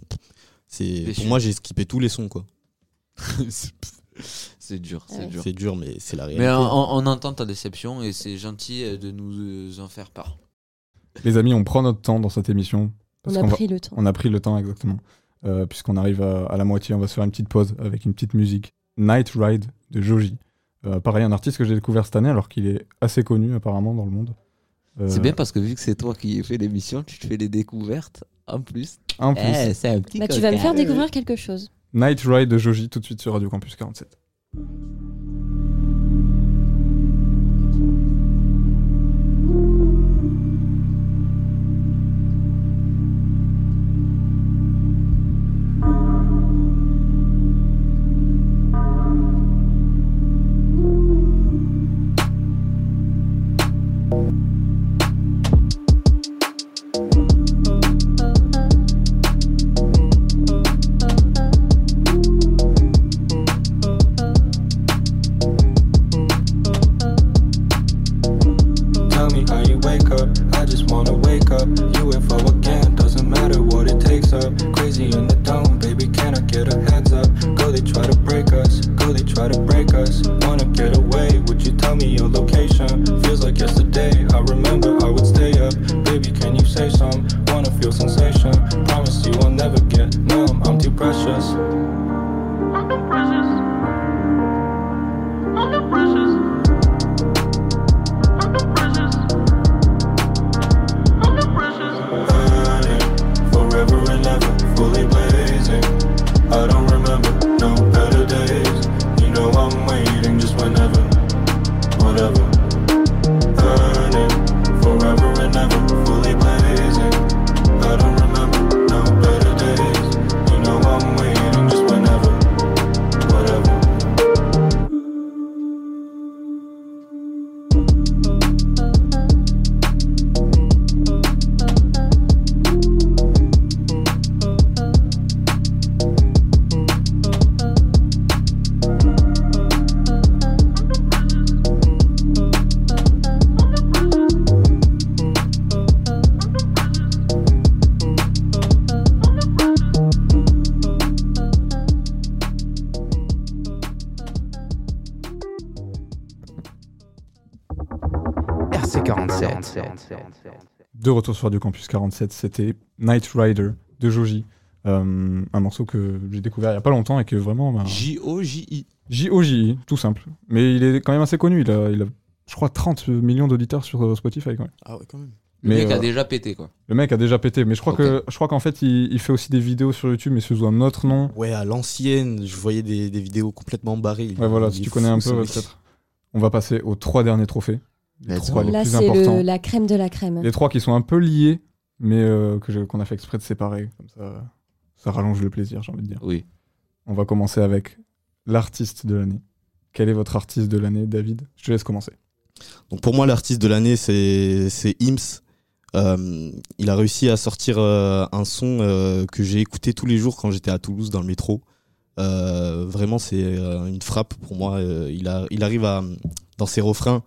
C'est pour moi j'ai skippé tous les sons quoi. c'est dur, Ah c'est ouais. dur. C'est dur mais c'est la réalité. Mais on, on- entend ta déception et c'est gentil euh, de nous euh, en faire part. Les amis, on prend notre temps dans cette émission. On a va- pris le temps. On a pris le temps, exactement. Euh, Puisqu'on arrive à, à la moitié, on va se faire une petite pause avec une petite musique. Night Ride de Joji. Euh, pareil, un artiste que j'ai découvert cette année, alors qu'il est assez connu apparemment dans le monde. Euh, C'est bien parce que vu que c'est toi qui fais l'émission, tu te fais les découvertes En plus. En plus. Eh, c'est un petit Bah, tu vas me faire découvrir quelque chose. Night Ride de Joji tout de suite sur Radio Campus 47. Retour sur Radio Campus 47, c'était Night Rider de Joji. Euh, un morceau que j'ai découvert il y a pas longtemps et que vraiment. bah, J-O-J-I. J-O-J-I, tout simple. Mais il est quand même assez connu. Il a, il a je crois, 30 millions d'auditeurs sur euh, Spotify quand même. Ah ouais, quand même. Le Mais, mec a euh, déjà pété, quoi. Le mec a déjà pété. Mais je crois que je crois qu'en fait, il, il fait aussi des vidéos sur YouTube, mais sous un autre nom. Ouais, à l'ancienne, je voyais des, des vidéos complètement barrées. Ouais, voilà, Il si tu connais un peu, peut-être. On va passer aux trois derniers trophées. Les trois les Là, plus c'est importants. le- la crème de la crème. Les trois qui sont un peu liés, mais euh, que je- qu'on a fait exprès de séparer. Comme ça, ça rallonge le plaisir, j'ai envie de dire. Oui. On va commencer avec l'artiste de l'année. Quel est votre artiste de l'année, David? Je te laisse commencer. Donc pour moi, l'artiste de l'année, c'est c'est Ims. Euh, il a réussi à sortir euh, un son euh, que j'ai écouté tous les jours quand j'étais à Toulouse dans le métro. Euh, vraiment, c'est euh, une frappe pour moi. Euh, il, a, il arrive à, dans ses refrains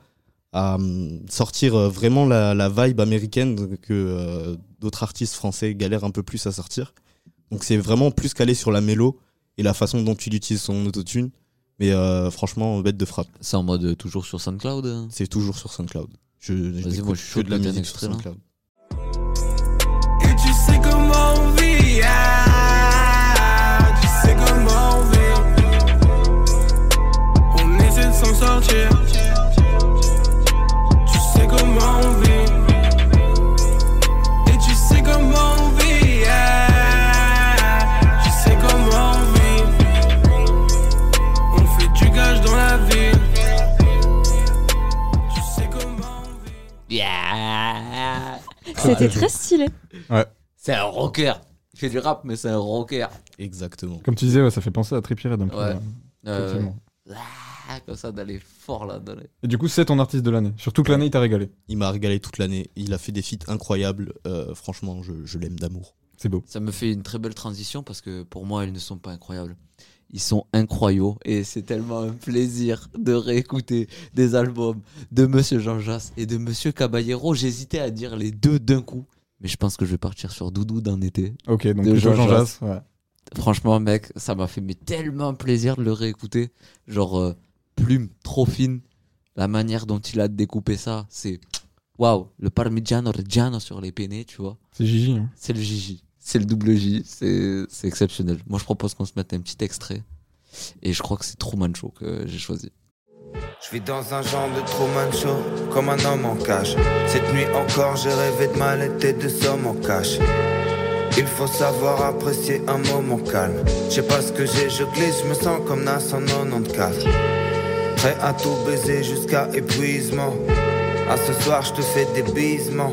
à euh, sortir euh, vraiment la, la vibe américaine que euh, d'autres artistes français galèrent un peu plus à sortir. Donc c'est vraiment plus calé sur la mélo et la façon dont il utilise son autotune. Mais euh, franchement, bête de frappe. C'est en mode toujours sur SoundCloud hein? C'est toujours sur SoundCloud. Je, je moi, je suis de la musique sur. SoundCloud. Et tu sais comment on vit, ah, tu sais comment on vit. On essaie de s'en sortir. Tu sais comment on vit. Et tu sais comment on vit, ah, tu sais comment on vit. On fait du gage dans la ville. Tu sais comment on vit. Yeah C'était très stylé. C'est un rocker. Il fait du rap, mais c'est un rocker. Exactement. Comme tu disais, ouais, ça fait penser à Trippie Red un peu. Ouais. euh, Euh, effectivement. ah, comme ça, d'aller fort là. d'aller- Et du coup, c'est ton artiste de l'année. Sur toute l'année, il t'a régalé. Il m'a régalé toute l'année. Il a fait des feats incroyables. Euh, franchement, je, je l'aime d'amour. C'est beau. Ça me fait une très belle transition parce que pour moi, ils ne sont pas incroyables. Ils sont incroyables et c'est tellement un plaisir de réécouter des albums de Monsieur Jean Jass et de Monsieur Caballero. J'hésitais à dire les deux d'un coup, mais je pense que je vais partir sur Doudou d'un été. Ok, donc De Jean Jean Jass. ouais. Franchement, mec, ça m'a fait mais tellement plaisir de le réécouter. Genre, euh, plume trop fine. La manière dont il a découpé ça, c'est waouh, le parmigiano reggiano sur les penne, tu vois. C'est Gigi. hein. C'est le J. C'est le double J. C'est c'est exceptionnel. Moi, je propose qu'on se mette un petit extrait. Et je crois que c'est Truman Show que j'ai choisi. Je vis dans un genre de Truman Show, comme un homme en cage. Cette nuit encore, j'ai rêvé de mallette et de sommes en cash. Il faut savoir apprécier un moment calme. Je sais pas ce que j'ai, je glisse, je me sens comme Nas en 94. Prêt à tout baiser jusqu'à épuisement. À ce soir, je te fais des bisements.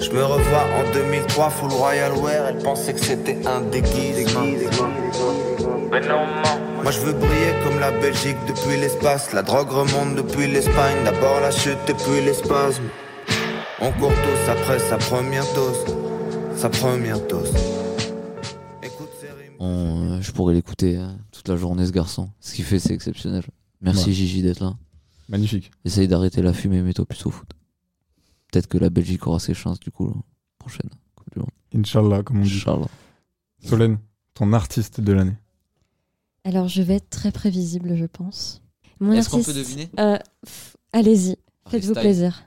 Je me revois en 2003, full Royal Wear. Elle pensait que c'était un déguisement. Mais non. Moi je veux briller comme la Belgique depuis l'espace. La drogue remonte depuis l'Espagne. D'abord la chute et puis les spasmes. On court tous après sa première dose. Sa première dose. Écoute euh, je pourrais l'écouter hein, toute la journée, ce garçon. Ce qu'il fait, c'est exceptionnel. Merci Ouais. Gigi d'être là. Magnifique. Essaye d'arrêter la fumée, mets-toi plus au foot. Peut-être que la Belgique aura ses chances, du coup, la prochaine Coupe du Monde. Inch'Allah, comme on dit. Inch'Allah. Solène, ton artiste de l'année. Alors, je vais être très prévisible, je pense. Mon Est-ce qu'on artiste- peut deviner Euh, pff, Allez-y, faites-vous plaisir.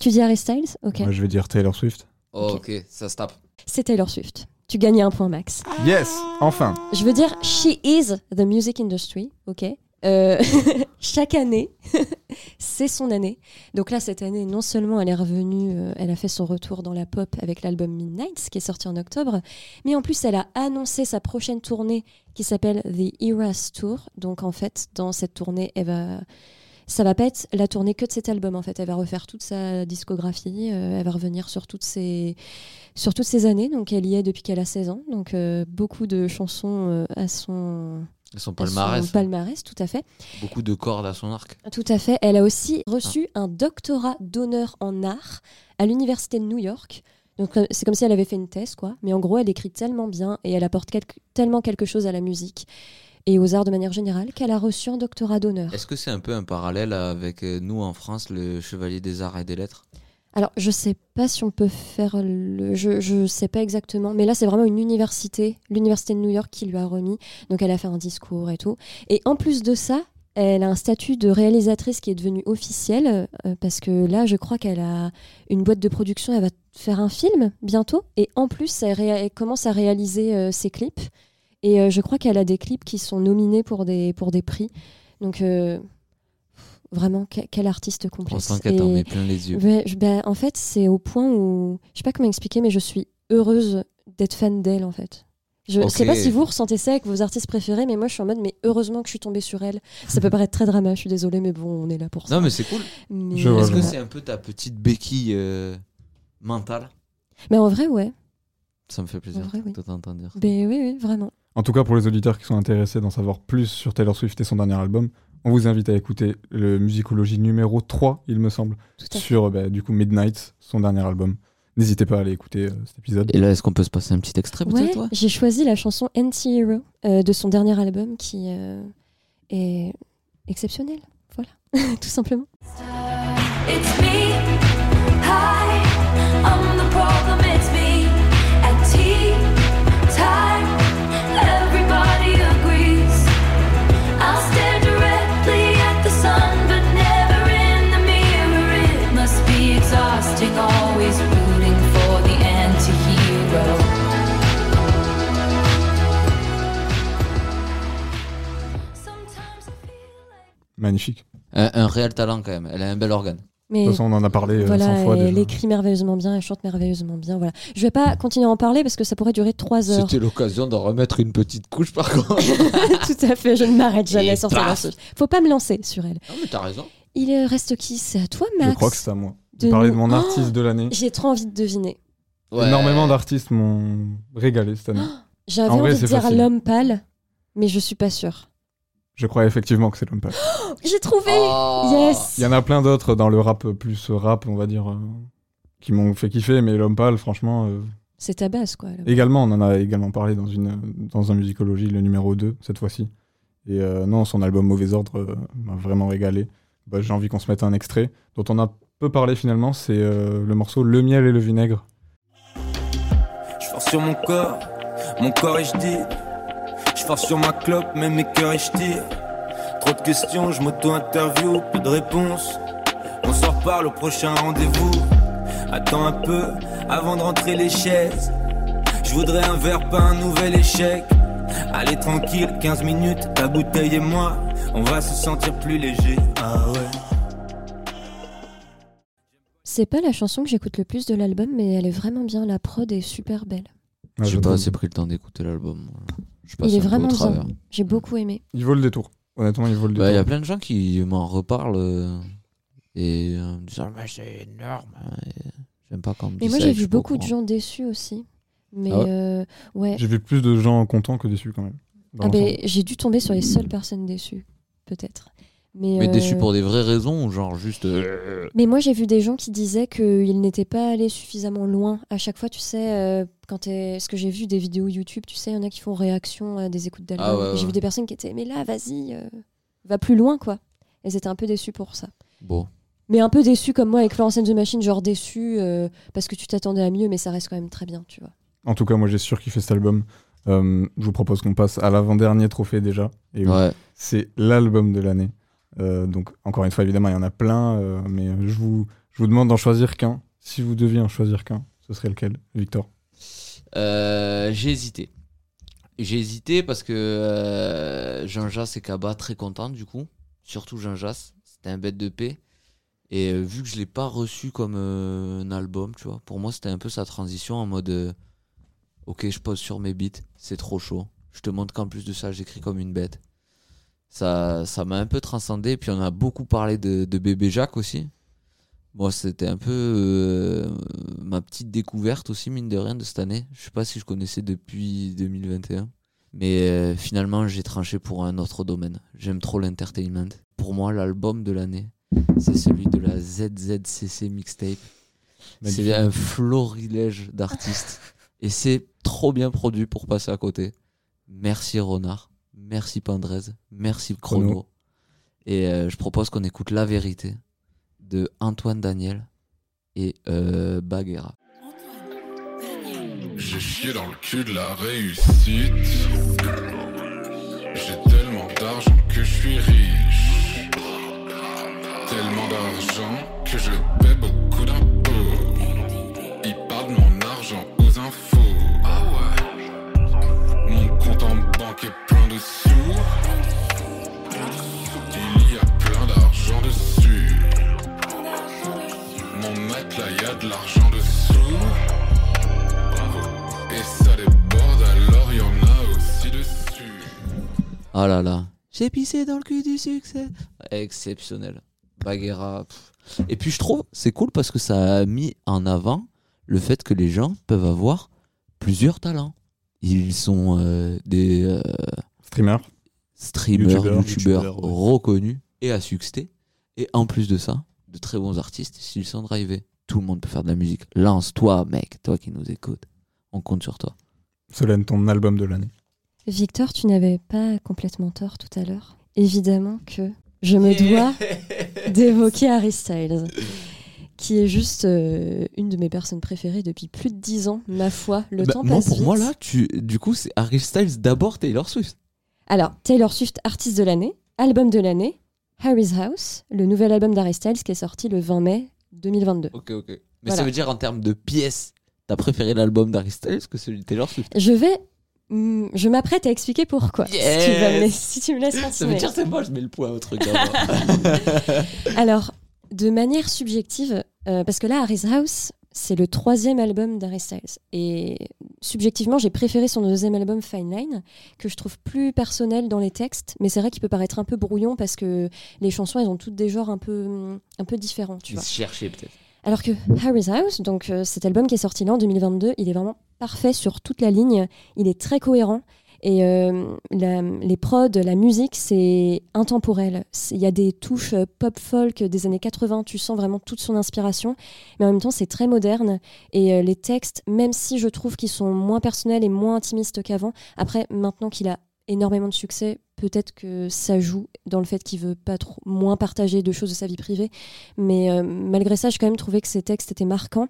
Tu dis Harry Styles? Ok. Moi, je vais dire Taylor Swift. Oh, ok, ça se tape. C'est Taylor Swift. Tu gagnais un point max. Yes, enfin. Je veux dire, she is the music industry, ok? Euh, Chaque année, c'est son année. Donc là, cette année, non seulement elle est revenue, euh, elle a fait son retour dans la pop avec l'album Midnight, qui est sorti en octobre, mais en plus, elle a annoncé sa prochaine tournée qui s'appelle The Eras Tour. Donc en fait, dans cette tournée, elle va... Ça va pas être la tournée que de cet album en fait. Elle va refaire toute sa discographie. euh, elle va revenir sur toutes ses sur toutes ces années. Donc elle y est depuis qu'elle a 16 ans. Donc beaucoup de chansons à son À palmarès. son palmarès, tout à fait. Beaucoup de cordes à son arc. Tout à fait. Elle a aussi reçu un doctorat d'honneur en art à l'université de New York. Donc euh, c'est comme si elle avait fait une thèse, quoi. Mais en gros, elle écrit tellement bien et elle apporte quelque- tellement quelque chose à la musique et aux arts de manière générale qu'elle a reçu un doctorat d'honneur. Est-ce que c'est un peu un parallèle avec euh, nous en France, le Chevalier des Arts et des Lettres? Alors, je sais pas si on peut faire le. Je, je sais pas exactement. Mais là, c'est vraiment une université, l'université de New York, qui lui a remis. Donc, elle a fait un discours et tout. Et en plus de ça, elle a un statut de réalisatrice qui est devenu officiel. euh, parce que là, je crois qu'elle a une boîte de production. Elle va faire un film bientôt. Et en plus, elle, commence à réaliser euh, ses clips. Et euh, je crois qu'elle a des clips qui sont nominés pour des, pour des prix. Donc. Vraiment, que- quel artiste On complexe. sent qu'elle t'en Et- met plein les yeux. Ouais, ben, en fait, c'est au point où. Je sais pas comment expliquer, mais je suis heureuse d'être fan d'elle, en fait. Je Ok. sais pas si vous ressentez ça avec vos artistes préférés, mais moi je suis en mode, mais heureusement que je suis tombée sur elle. Ça peut paraître très drama, je suis désolée, mais bon, on est là pour ça. Non, mais c'est cool. Est-ce que c'est un peu ta petite béquille euh, mentale? Mais en vrai, ouais. Ça me fait plaisir vrai, oui. de t'entendre dire. ça. Ben oui, oui, vraiment. En tout cas, pour les auditeurs qui sont intéressés d'en savoir plus sur Taylor Swift et son dernier album, on vous invite à écouter le Musicologie numéro 3, il me semble, sur bah, du coup Midnight, son dernier album. N'hésitez pas à aller écouter euh, cet épisode. Et là, est-ce qu'on peut se passer un petit extrait Ouais, j'ai choisi la chanson Anti-Hero euh, de son dernier album qui euh, est exceptionnelle. Voilà, tout simplement. It's me. Hi, Magnifique. un, un réel talent quand même. Elle a un bel organe. Mais De toute façon, on en a parlé euh, voilà, 100 fois elle déjà. écrit merveilleusement bien, elle chante merveilleusement bien. Voilà. Je vais pas continuer à en parler parce que ça pourrait durer trois heures. C'était l'occasion de remettre une petite couche par contre. Tout à fait, je ne m'arrête jamais Et sur paf Taylor Swift. Faut pas me lancer sur elle. non, mais t'as raison. Il reste qui C'est à toi, Max? Je crois que c'est à moi. De parler de mon Oh artiste de l'année. J'ai trop envie de deviner. Ouais. Énormément d'artistes m'ont régalé cette année. J'avais En vrai, envie de dire l'homme pâle, mais je suis pas sûre. Je crois effectivement que c'est l'homme pâle. J'ai trouvé Oh. Yes Il y en a plein d'autres dans le rap, plus rap, on va dire, euh, qui m'ont fait kiffer, mais l'homme pâle, franchement. euh, C'est ta base, quoi. Également, on en a également parlé dans, une, dans un musicologie, le numéro 2, cette fois-ci. Et euh, non, son album Mauvais Ordre euh, m'a vraiment régalé. Bah, J'ai envie qu'on se mette un extrait dont on a peu parlé finalement, c'est euh, le morceau Le miel et le vinaigre. Je force sur mon corps, mon corps et je dis. Je force sur ma clope, même mes cœurs et je tire. Trop de questions, je m'auto-interview, peu de réponses. On s'en reparle au prochain rendez-vous. Attends un peu avant de rentrer les chaises. Je voudrais un verre, pas un nouvel échec. Allez tranquille, 15 minutes, ta bouteille et moi, on va se sentir plus léger. Ah ouais. C'est pas la chanson que j'écoute le plus de l'album, mais elle est vraiment bien. La prod est super belle. Ouais, J'ai pas assez pris le temps d'écouter l'album. Je passe Il est vraiment bien. J'ai beaucoup aimé. Il vaut le détour. Honnêtement, il vaut le Bah, Il y détour. a plein de gens qui m'en reparlent euh, et euh, me disant Mais c'est énorme. hein, J'aime pas quand Mais moi, j'ai vu beaucoup de gens déçus aussi. Mais Ah ouais euh, ouais. J'ai vu plus de gens contents que déçus quand même. Ah ben, j'ai dû tomber sur les seules personnes déçues, peut-être. Mais, Mais euh, déçu pour des vraies raisons ou genre juste. euh, Mais moi, j'ai vu des gens qui disaient qu'ils n'étaient pas allés suffisamment loin. À chaque fois, tu sais, euh, quand t'es... ce que j'ai vu des vidéos YouTube, tu sais, il y en a qui font réaction à des écoutes d'albums. Ah ouais, J'ai vu des personnes qui étaient, mais là, vas-y, euh, va plus loin, quoi. Elles étaient un peu déçues pour ça. Bon. Mais un peu déçues comme moi avec Florence and the Machine, genre déçues euh, parce que tu t'attendais à mieux, mais ça reste quand même très bien, tu vois. En tout cas, moi j'ai sûr qu'il fait cet album. Euh, je vous propose qu'on passe à l'avant-dernier trophée déjà. Et oui, Ouais. c'est l'album de l'année. Euh, donc, encore une fois, évidemment, il y en a plein, euh, mais je vous, je vous demande d'en choisir qu'un. Si vous deviez en choisir qu'un, ce serait lequel, Victor? J'ai hésité. J'ai hésité parce que euh, Jean Jas et Kaba très contents du coup. Surtout Jean Jas, c'était un bête de paix. Et euh, vu que je l'ai pas reçu comme euh, un album, tu vois, pour moi c'était un peu sa transition en mode euh, Ok, je pose sur mes beats, c'est trop chaud. Je te montre qu'en plus de ça, j'écris comme une bête. Ça ça m'a un peu transcendé. Puis on a beaucoup parlé de, de Bébé Jacques aussi. Moi, c'était un peu euh, ma petite découverte aussi, mine de rien, de cette année. Je sais pas si je connaissais depuis 2021. Mais euh, finalement, j'ai tranché pour un autre domaine. J'aime trop l'entertainment. Pour moi, l'album de l'année, c'est celui de la ZZCC Mixtape. C'est un florilège d'artistes. Et c'est trop bien produit pour passer à côté. Merci Renard. Merci Pandrez. Merci Chrono. Chrono. Et euh, je propose qu'on écoute La Vérité de Antoine Daniel et euh. J'ai chié dans le cul de la réussite. J'ai tellement d'argent que je suis riche. Tellement d'argent que je paie beaucoup d'impôts. Ils parlent de mon argent aux infos. Ah ouais. Mon compte en banque est plein de sous. Mon matelas, y a de l'argent dessous. Et ça déborde alors y en a aussi dessus. Ah là là. J'ai pissé dans le cul du succès. Exceptionnel. Baguera. pff. Et puis je trouve c'est cool parce que ça a mis en avant le fait que les gens peuvent avoir plusieurs talents. Ils sont euh, des euh, Streamer. streamers, Youtubeurs, youtubeurs youtubeurs, ouais. reconnus et à succès. Et en plus de ça, de très bons artistes s'ils sont drivés. Tout le monde peut faire de la musique. Lance-toi, mec, toi qui nous écoutes. On compte sur toi. Solène, ton album de l'année. Victor, tu n'avais pas complètement tort tout à l'heure. Évidemment que je me dois d'évoquer Harry Styles, qui est juste euh, une de mes personnes préférées depuis plus de dix ans. Ma foi, le Bah, temps moi, passe pour vite. moi, là, tu, du coup, c'est Harry Styles d'abord Taylor Swift. Alors, Taylor Swift, artiste de l'année, album de l'année, Harry's House, le nouvel album d'Harry Styles qui est sorti le 20 mai 2022. Ok, ok. Mais Voilà. ça veut dire en termes de pièces, t'as préféré l'album d'Harry Styles que celui de Taylor Swift? Je vais. hum, je m'apprête à expliquer pourquoi. Si, tu vas me si tu me laisses Ça continuer. veut dire c'est moi, je mets le point au truc. d'abord. Alors, de manière subjective, euh, parce que là, Harry's House, c'est le troisième album d'Harry Styles. Et subjectivement, j'ai préféré son deuxième album, Fine Line, que je trouve plus personnel dans les textes. Mais c'est vrai qu'il peut paraître un peu brouillon parce que les chansons, elles ont toutes des genres un peu, un peu différents, tu Il vois. se cherchait peut-être. Alors que Harry's House, donc euh, cet album qui est sorti là en 2022, il est vraiment parfait sur toute la ligne. Il est très cohérent. Et euh, les prods, la musique, c'est intemporel. Il y a des touches euh, pop folk des années 80, tu sens vraiment toute son inspiration. Mais en même temps, c'est très moderne. Et euh, les textes, même si je trouve qu'ils sont moins personnels et moins intimistes qu'avant, après, maintenant qu'il a énormément de succès, peut-être que ça joue dans le fait qu'il veut pas trop moins partager de choses de sa vie privée. Mais malgré ça, j'ai quand même trouvé que ses textes étaient marquants.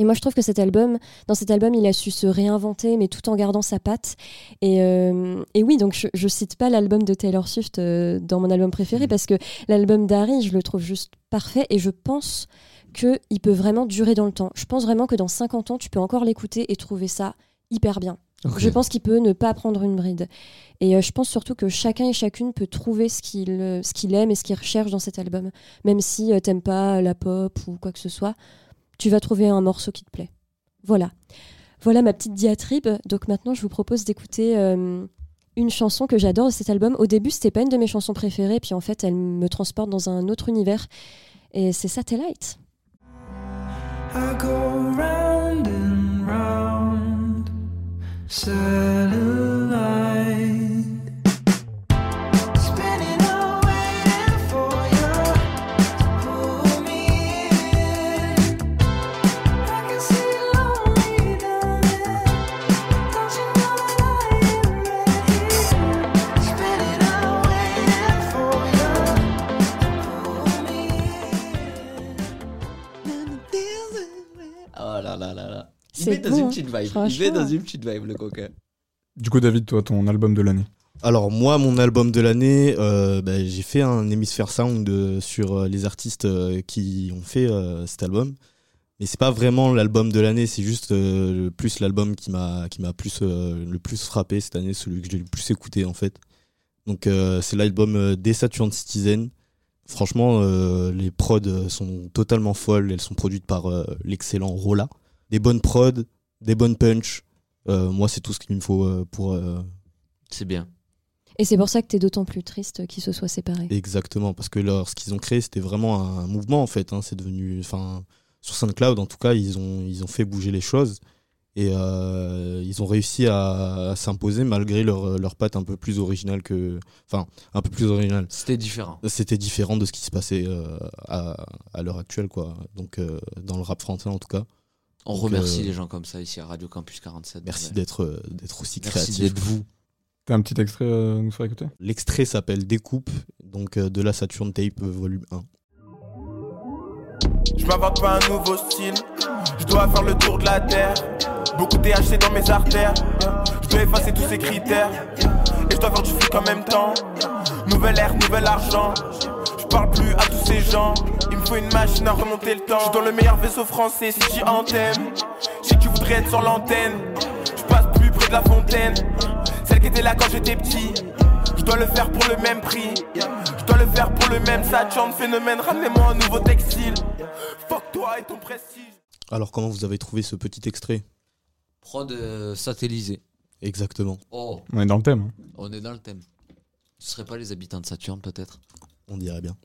Et moi, je trouve que cet album, dans cet album, il a su se réinventer, mais tout en gardant sa patte. Et, euh, et oui, donc je, je cite pas l'album de Taylor Swift euh, dans mon album préféré, parce que l'album d'Harry, je le trouve juste parfait, et je pense qu'il peut vraiment durer dans le temps. Je pense vraiment que dans 50 ans, tu peux encore l'écouter et trouver ça hyper bien. Je pense qu'il peut ne pas prendre une bride. Et euh, je pense surtout que chacun et chacune peut trouver ce qu'il ce qu'il aime et ce qu'il recherche dans cet album. Même si euh, t'aimes pas la pop ou quoi que ce soit, tu vas trouver un morceau qui te plaît. Voilà. Voilà ma petite diatribe. Donc maintenant, je vous propose d'écouter euh, une chanson que j'adore de cet album. Au début, c'était pas une de mes chansons préférées, puis en fait, elle me transporte dans un autre univers. Et c'est Satellite. I go round and round, satellite. Il met dans bon, une petite vibe. Il Franchement. dans une petite vibe, le coquin. Du coup, David, toi, ton album de l'année. Alors moi, mon album de l'année, euh, bah, j'ai fait un hémisphère sound euh, sur euh, les artistes euh, qui ont fait euh, cet album. Mais c'est pas vraiment l'album de l'année, c'est juste euh, le- plus l'album qui m'a qui m'a plus euh, le plus frappé cette année, celui que j'ai le plus écouté en fait. Donc euh, c'est l'album des Saturn Citizen. Franchement, euh, les prods sont totalement folles. Elles sont produites par euh, l'excellent Rolla. Des bonnes prods, des bonnes punch. Euh, moi, c'est tout ce qu'il me faut euh, pour euh, C'est bien. Et c'est pour ça que t'es d'autant plus triste qu'ils se soient séparés. Exactement, parce que leur, ce qu'ils ont créé, c'était vraiment un mouvement en fait. hein. C'est devenu, enfin, sur SoundCloud en tout cas, ils ont, ils ont fait bouger les choses et euh, ils ont réussi à, à s'imposer malgré leur, leur patte un peu plus originale que, enfin, un peu plus originale. C'était différent. C'était différent de ce qui se passait euh, à, à l'heure actuelle, quoi. Donc, euh, dans le rap français en tout cas. On Donc, remercie euh, les gens comme ça ici à Radio Campus 47. Merci d'être, euh, d'être aussi Merci créatif. d'être vous. T'as un petit extrait euh, à nous faire écouter? L'extrait s'appelle Découpe, donc euh, de la Saturn Tape euh, volume 1. Je m'invente pas un nouveau style. Je dois faire le tour de la terre. Beaucoup THC dans mes artères. Je dois effacer tous ces critères. Et je dois faire du fric en même temps. Nouvelle ère, nouvel argent. Je parle plus à tous ces gens. Il me faut une machine à remonter le temps. Je suis dans le meilleur vaisseau français, si j'y en t'aime. Je sais que tu voudrais être sur l'antenne. Je passe plus près de la fontaine. Celle qui était là quand j'étais petit. Je dois le faire pour le même prix. Je dois le faire pour le même Saturn phénomène. Ramenez-moi un nouveau textile. Fuck toi et ton prestige. Alors, comment vous avez trouvé ce petit extrait? Prod euh, satellisé. Exactement. Oh, On est dans le thème. hein. on est dans le thème. Ce serait pas les habitants de Saturne peut-être? On dirait bien.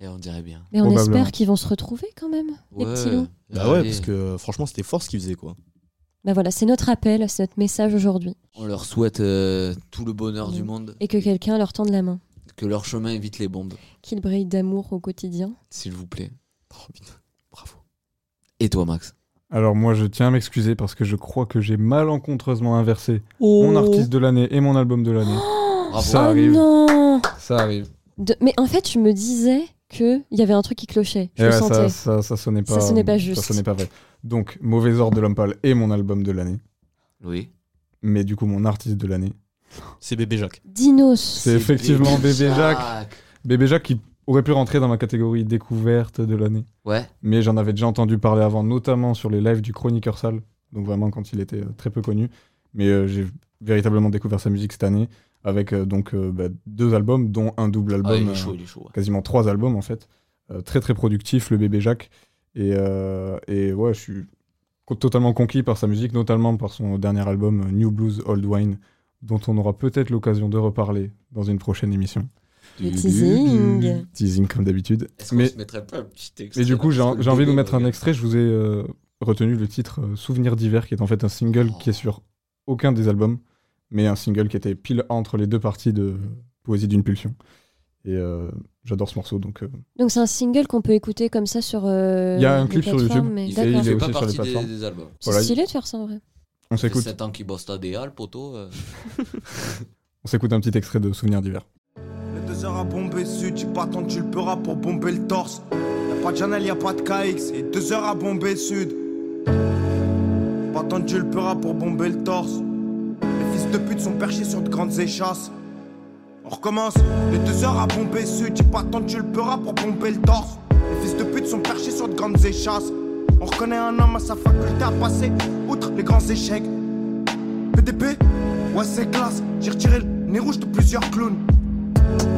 Et on dirait bien. Mais on espère qu'ils vont se retrouver quand même, les petits loups. Bah ouais, Allez, parce que euh, franchement, c'était fort ce qu'ils faisaient, quoi. Bah voilà, c'est notre appel, c'est notre message aujourd'hui. On leur souhaite euh, tout le bonheur du monde. Et que quelqu'un leur tende la main. Que leur chemin évite les bombes, Qu'ils brillent d'amour au quotidien. s'il vous plaît. Oh, putain, bravo. Et toi, Max? Alors moi, je tiens à m'excuser parce que je crois que j'ai malencontreusement inversé Oh. mon artiste de l'année et mon album de l'année. Bravo. Ça oh arrive. non Ça arrive. De- Mais en fait, je me disais qu'il y avait un truc qui clochait. Je Et le ouais, sentais. ça, ça, ça sonnait pas. Ça sonnait pas juste. Ça sonnait pas vrai. Donc, Mauvais ordre de l'homme pâle est mon album de l'année. Oui. Mais du coup, mon artiste de l'année, C'est Bébé Jacques. Dinos. c'est effectivement Bébé Jacques. Bébé Jacques qui aurait pu rentrer dans ma catégorie découverte de l'année. Ouais. Mais j'en avais déjà entendu parler avant, notamment sur les lives du Chroniqueur Sale. Donc vraiment quand il était euh, très peu connu. Mais euh, j'ai véritablement découvert sa musique cette année avec euh, donc euh, bah, deux albums, dont un double album. Ah, il est euh, chaud, il est chaud. ouais. quasiment trois albums en fait. Euh, très très productif, le bébé Jacques. Et, euh, et ouais, je suis totalement conquis par sa musique, notamment par son dernier album New Blues Old Wine, dont on aura peut-être l'occasion de reparler dans une prochaine émission. Le teasing. Teasing comme d'habitude. Est-ce qu'on Mais, se mettrait pas un petit texte mais du coup, j'ai envie de vous mettre un extrait. Je vous ai euh, retenu le titre euh, Souvenir d'hiver, qui est en fait un single qui est sur aucun des albums, mais un single qui était pile entre les deux parties de Poésie d'une pulsion. Et euh, j'adore ce morceau, donc euh, Donc c'est un single qu'on peut écouter comme ça sur. euh, Il y a un clip sur plateformes, YouTube. mais Il fait, il est aussi pas sur les partie des, plateformes. des albums. C'est Voilà. stylé de faire ça en vrai. on s'écoute. 7 ans qu'il bosse le poteau. euh. On s'écoute un petit extrait de Souvenir d'hiver. Les deux heures à bomber sud, j'ai pas attendu le peura pour bomber le torse. Y'a pas de Janelle, y'a pas de KX, et deux heures à bomber sud. Pas attendu le peura pour bomber le torse. Les fils de pute sont perchés sur de grandes échasses. On recommence, les deux heures à bomber sud, j'ai pas attendu le peura pour bomber le torse. Les fils de pute sont perchés sur de grandes échasses. On reconnaît un homme à sa faculté à passer outre les grands échecs. PDP, ouais c'est classe, j'ai retiré le nez rouge de plusieurs clowns.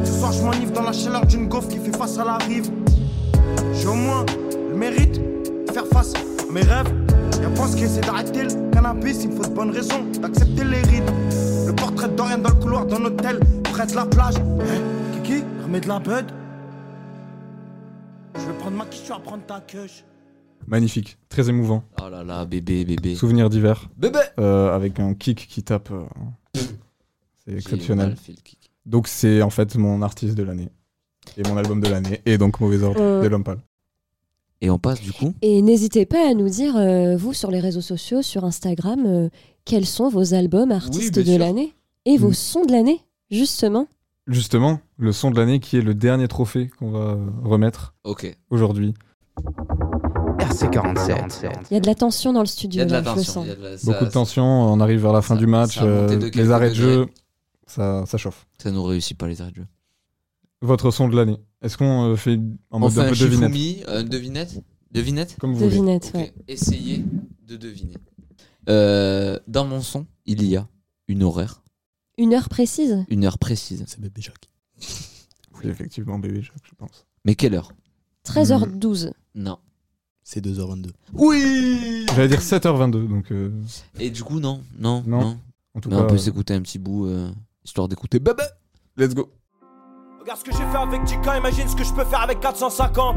Ce soir je m'enivre dans la chaleur d'une gaufre qui fait face à la rive. J'ai au moins le mérite de faire face à mes rêves. Y'a pas ce qui essaie d'arrêter le cannabis, il me faut de bonnes raisons d'accepter les rides. Le portrait de Dorian dans le couloir d'un hôtel, près de la plage. Eh, Kiki, remets de la bud. Je vais prendre ma quiche, tu vas prendre ta queue. Magnifique, très émouvant. Oh là là, bébé, bébé. Souvenir d'hiver. Bébé Euh, avec un kick qui tape. euh, c'est exceptionnel. Donc c'est en fait mon artiste de l'année. Et mon album de l'année. Et donc Mauvais Ordre Euh. de l'homme pâle. Et on passe du coup Et n'hésitez pas à nous dire, euh, vous, sur les réseaux sociaux, sur Instagram, euh, quels sont vos albums artistes de l'année et vos Mm. sons de l'année, justement. Justement, le son de l'année qui est le dernier trophée qu'on va remettre aujourd'hui. RC47. Il y a de la tension dans le Il y studio, a de la là, je le tension. sens. il y a de la- Beaucoup de tension, on arrive vers la fin ça- du match, euh, les arrêts de jeu, ça, ça chauffe. Ça nous réussit pas les arrêts de jeu. Votre son de l'année, est-ce qu'on euh, fait On mode fait un un peu devinette Shifumi, euh, devinette Devinette Comme vous voulez. Devinette, Ok, ouais. Essayez de deviner. Euh, dans mon son, il y a une horaire, Une heure précise? Une heure précise. C'est bébé Jacques. Oui, effectivement, bébé Jacques, je pense. Mais quelle heure? 13h12. Non. C'est 2h22. Oui J'allais dire 7h22, donc euh, Et du coup, non, non, Non. non. en tout Mais cas, on peut euh, s'écouter un petit bout, euh, histoire d'écouter bébé. let's go. Regarde ce que j'ai fait avec Tika, imagine ce que je peux faire avec 450.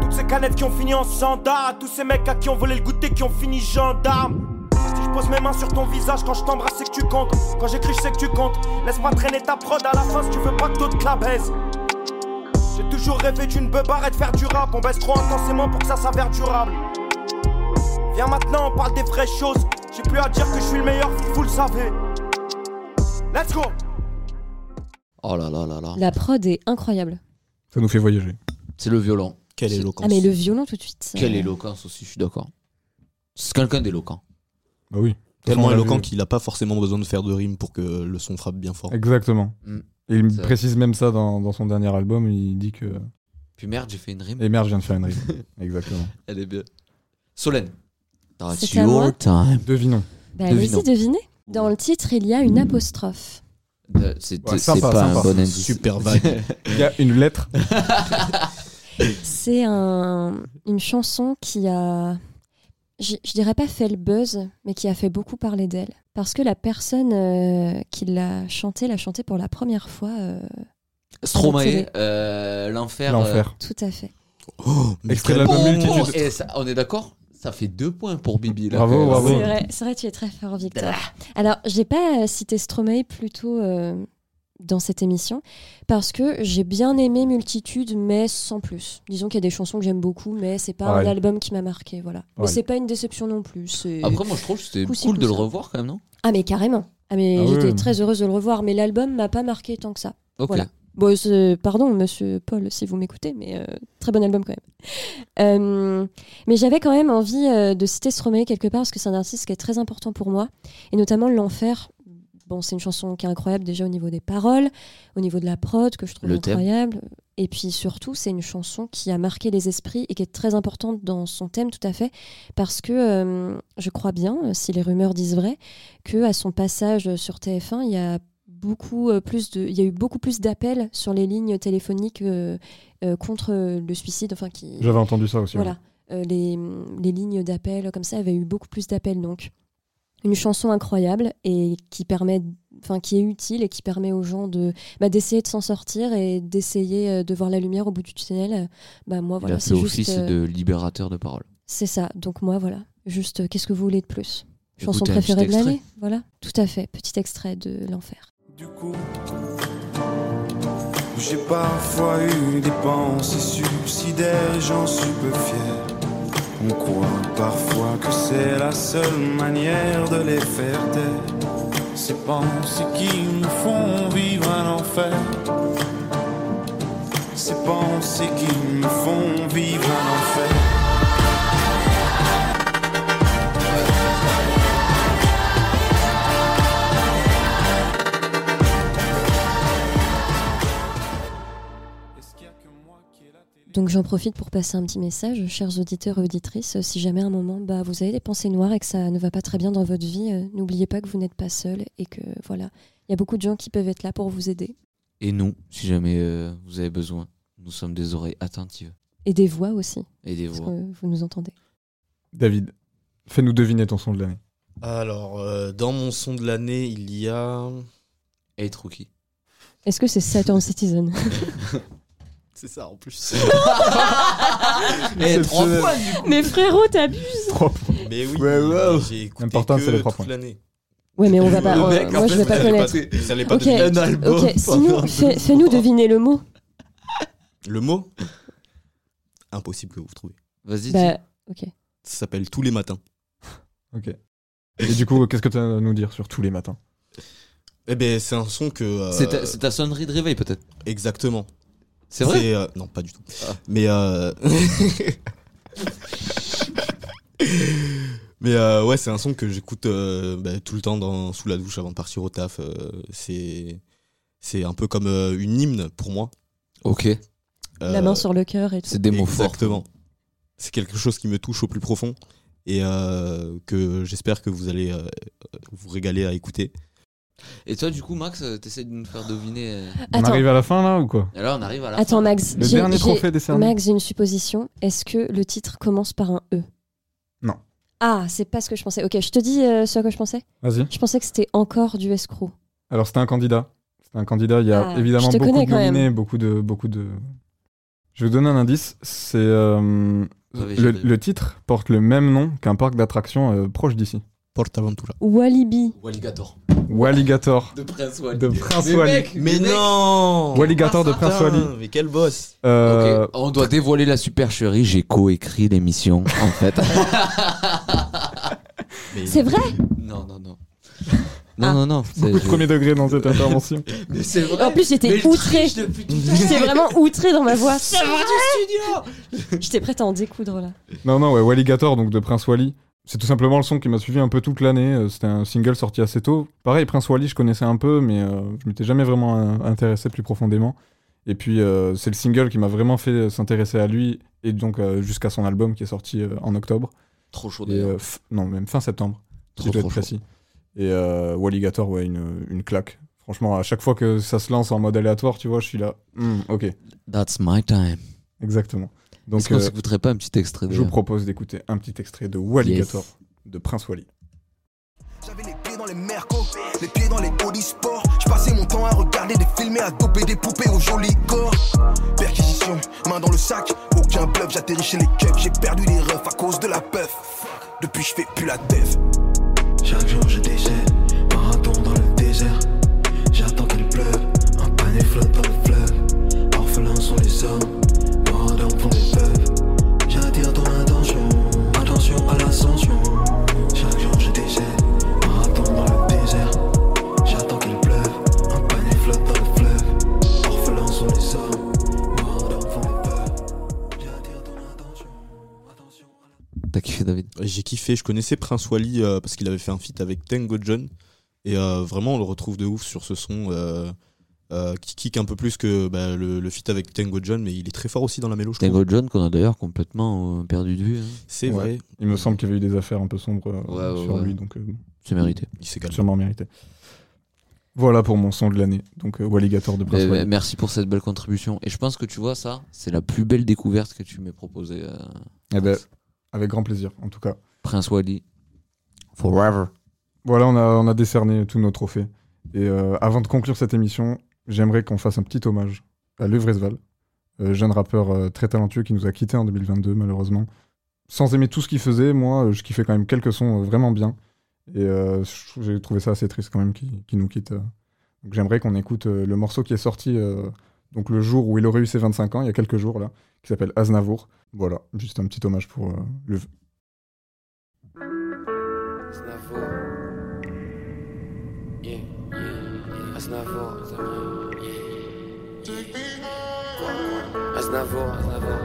Toutes ces canettes qui ont fini en sandar, à tous ces mecs à qui ont volé le goûter qui ont fini gendarme. Si je pose mes mains sur ton visage quand je t'embrasse, c'est que tu comptes. Quand j'écris, je sais que tu comptes. Laisse pas traîner ta prod à la fin si tu veux pas que d'autres la baisent. J'ai toujours rêvé d'une beubare de faire du rap. On baisse trop intensément pour que ça s'avère durable. Viens maintenant, on parle des vraies choses. J'ai plus à dire que je suis le meilleur, vous le savez. Let's go! Oh là là là là. La prod est incroyable. Ça nous fait voyager. C'est le violon. Quelle éloquence. Ah, mais le violon, tout de suite. ça- Quelle éloquence aussi, je suis d'accord. C'est quelqu'un d'éloquent. Bah oui. Tellement On l'a éloquent vu. qu'il a pas forcément besoin de faire de rime pour que le son frappe bien fort. Exactement. Mm. Et il me C'est- précise même ça dans, dans son dernier album, il dit que... Puis merde, j'ai fait une rime. Et merde, je viens de faire une rime. Exactement. Elle est bien. Solène. That's à moi your time. Devinons. Bah, Devinons. allez-y, devinez. Dans le titre, il y a une apostrophe. Euh, C'est Ouais, pas sympa. un bon indice. Super vague. Il y a une lettre. C'est un, une chanson qui a, je, je dirais pas fait le buzz, mais qui a fait beaucoup parler d'elle. Parce que la personne euh, qui l'a chantée l'a chantée pour la première fois. euh, Stromae, euh, l'enfer. L'enfer. tout à fait. Oh, mais Extrait de l'album euh, Multitude. et ça- on est d'accord? Ça fait deux points pour Bibi. Là, Bravo, bravo. C'est vrai, c'est vrai, tu es très fort, Victor. Alors, j'ai pas euh, cité Stromae plutôt euh, dans cette émission parce que j'ai bien aimé Multitude, mais sans plus. Disons qu'il y a des chansons que j'aime beaucoup, mais c'est pas un album qui m'a marqué, voilà. Mais Pareil. c'est pas une déception non plus. c'est- Après, moi, je trouve que c'était cool de le revoir quand même, non? Ah mais carrément. Ah mais Ah j'étais oui. très heureuse de le revoir, mais l'album m'a pas marqué tant que ça. Ok. Voilà. Bon, pardon, monsieur Paul, si vous m'écoutez, mais euh, très bon album quand même. Euh, mais j'avais quand même envie euh, de citer Stromae quelque part parce que c'est un artiste qui est très important pour moi, et notamment L'Enfer. Bon, c'est une chanson qui est incroyable déjà au niveau des paroles, au niveau de la prod que je trouve Le thème. incroyable, et puis surtout c'est une chanson qui a marqué les esprits et qui est très importante dans son thème tout à fait parce que je crois bien, si les rumeurs disent vrai, que à son passage sur TF1, il y a beaucoup euh, plus de, il y a eu beaucoup plus d'appels sur les lignes téléphoniques euh, euh, contre le suicide, enfin qui, J'avais entendu ça aussi. voilà, Euh, les, les lignes d'appels comme ça avaient eu beaucoup plus d'appels donc. Une chanson incroyable et qui permet, enfin qui est utile et qui permet aux gens de bah, d'essayer de s'en sortir et d'essayer de voir la lumière au bout du tunnel. Bah moi Il voilà, a fait c'est juste, office euh, de libérateur de parole. c'est ça. Donc moi, voilà. Juste, qu'est-ce que vous voulez de plus? Chanson préférée de l'année? Voilà. Tout à fait. Petit extrait de L'Enfer. Du coup, j'ai parfois eu des pensées suicidaires j'en suis peu fier. On croit parfois que c'est la seule manière de les faire taire. Ces pensées qui nous font vivre un enfer. Ces pensées qui nous font vivre un enfer. Donc j'en profite pour passer un petit message, chers auditeurs et auditrices. Si jamais à un moment bah, vous avez des pensées noires et que ça ne va pas très bien dans votre vie, euh, n'oubliez pas que vous n'êtes pas seul et que voilà, il y a beaucoup de gens qui peuvent être là pour vous aider. Et nous, si jamais euh, vous avez besoin, nous sommes des oreilles attentives. Et des voix aussi. Et des parce voix. que vous nous entendez? David, fais-nous deviner ton son de l'année. Alors, euh, dans mon son de l'année, il y a. Hey, Rookie. Est-ce que c'est Saturn Citizen? C'est ça en plus. Eh, trois points du coup. Mais frérot, t'abuses Trois points. Mais oui, Ouais, ouais. j'ai écouté L'important, que c'est les trois toute points. l'année. Ouais, mais on va pas. Le euh, mec, en moi, je fait, vais pas vous connaître. Vous allez pas Ok, deviner. Un album. ok. Sinon, fais- fais-nous mois. deviner le mot. Le mot Impossible que vous trouviez. Vas-y. Bah, ok. Ça s'appelle Tous les matins. Ok. Et du coup, qu'est-ce que tu as à nous dire sur tous les matins? Eh ben, c'est un son que. euh, C'est ta, c'est ta sonnerie de réveil peut-être. Exactement. C'est vrai euh, Non, pas du tout. Ah. Mais. euh, Mais euh, ouais, c'est un son que j'écoute euh, bah, tout le temps dans, sous la douche avant de partir au taf. euh, c'est c'est un peu comme euh, une hymne pour moi. Ok. La main sur le cœur et tout. C'est des mots forts. Exactement. C'est quelque chose qui me touche au plus profond et euh, que j'espère que vous allez euh, vous régaler à écouter. Et toi, du coup, Max, euh, t'essaies de nous faire deviner. euh, On Attends, arrive à la fin là ou quoi? Et là, on arrive à la attends, fin. Max. Le j'ai- dernier j'ai- trophée décerné. Max, j'ai une supposition. Est-ce que le titre commence par un E? Non. Ah, c'est pas ce que je pensais. Ok, je te dis euh, ce à quoi je pensais. Vas-y. Je pensais que c'était encore du escroc. Alors c'était un candidat. C'était un candidat. Il y a Ah, évidemment je te beaucoup connais de quand même. nominés, beaucoup de, beaucoup de. Je vais vous donner un indice. C'est euh, le, titre porte le même nom qu'un parc d'attractions euh, proche d'ici. Portaventura. Walibi. Walligator. Walligator. De Prince Wally. De Prince Mais Wally. mec, Mais non Walligator de Prince Wally. Putain, Mais quel boss Euh, Ok, on doit dévoiler la supercherie. J'ai coécrit l'émission, en fait. C'est vrai non, non, non. Non, Ah. non, non. c'est- Beaucoup de premier degré dans cette intervention. Mais c'est vrai. En plus, j'étais l'heure. J'étais vraiment outrée dans ma voix. C'est vrai du studio. J'étais prête à en découdre là. Non, non, ouais, Walligator, donc de Prince Wally. C'est tout simplement le son qui m'a suivi un peu toute l'année. Euh, C'était un single sorti assez tôt. Pareil, Prince Wally, je connaissais un peu, mais euh, je m'étais jamais vraiment euh, intéressé plus profondément. Et puis, euh, c'est le single qui m'a vraiment fait s'intéresser à lui, et donc euh, jusqu'à son album qui est sorti en octobre. Trop chaud Et, d'ailleurs. non, même fin septembre, si Trop, je dois trop être chaud. précis. Et euh, Walligator, ouais, une, une claque. Franchement, à chaque fois que ça se lance en mode aléatoire, tu vois, je suis là. Hmm, ok, That's my time. exactement. Est-ce Donc, qu'on euh, s'écouterait pas un petit extrait je vous propose d'écouter un petit extrait de Walligator de Prince Wally. J'avais les pieds dans les mercos, les pieds dans les body sports. Je passais mon temps à regarder des films et à doper des poupées au joli corps. Perquisition, main dans le sac, aucun bluff, j'atterris chez les keufs. J'ai perdu les refs à cause de la puff. Depuis, je fais plus la dev. Chaque jour T'as kiffé David? J'ai kiffé, je connaissais Prince Wally euh, parce qu'il avait fait un feat avec Tango John. Et euh, vraiment, on le retrouve de ouf sur ce son euh, euh, qui kick un peu plus que bah, le, le feat avec Tango John, mais il est très fort aussi dans la mélo, je trouve. Tango John qu'on a d'ailleurs complètement perdu de vue. hein. C'est Ouais. vrai, Il me semble qu'il y avait eu des affaires un peu sombres Ouais, sur ouais. lui, donc euh, C'est mérité. il s'est calmé. sûrement mérité. Voilà pour mon son de l'année, donc euh, Walligator de Prince Eh ben, Wally. merci pour cette belle contribution. Et je pense que tu vois ça, c'est la plus belle découverte que tu m'aies proposée. euh, Eh ben, avec grand plaisir, en tout cas. Prince Wally. Forever. Voilà, on a, on a décerné tous nos trophées. Et euh, avant de conclure cette émission, j'aimerais qu'on fasse un petit hommage à Levresval, euh, jeune rappeur euh, très talentueux qui nous a quittés en 2022, malheureusement. Sans aimer tout ce qu'il faisait, moi, je kiffais quand même quelques sons euh, vraiment bien. Et euh, j'ai trouvé ça assez triste quand même qu'il nous quitte. euh. Donc j'aimerais qu'on écoute euh, le morceau qui est sorti euh, donc le jour où il aurait eu ses 25 ans, il y a quelques jours, là, qui s'appelle Aznavour. Voilà, juste un petit hommage pour euh, le, Aznavour. Yeah, yeah, yeah. Aznavour, Aznavour, Aznavour.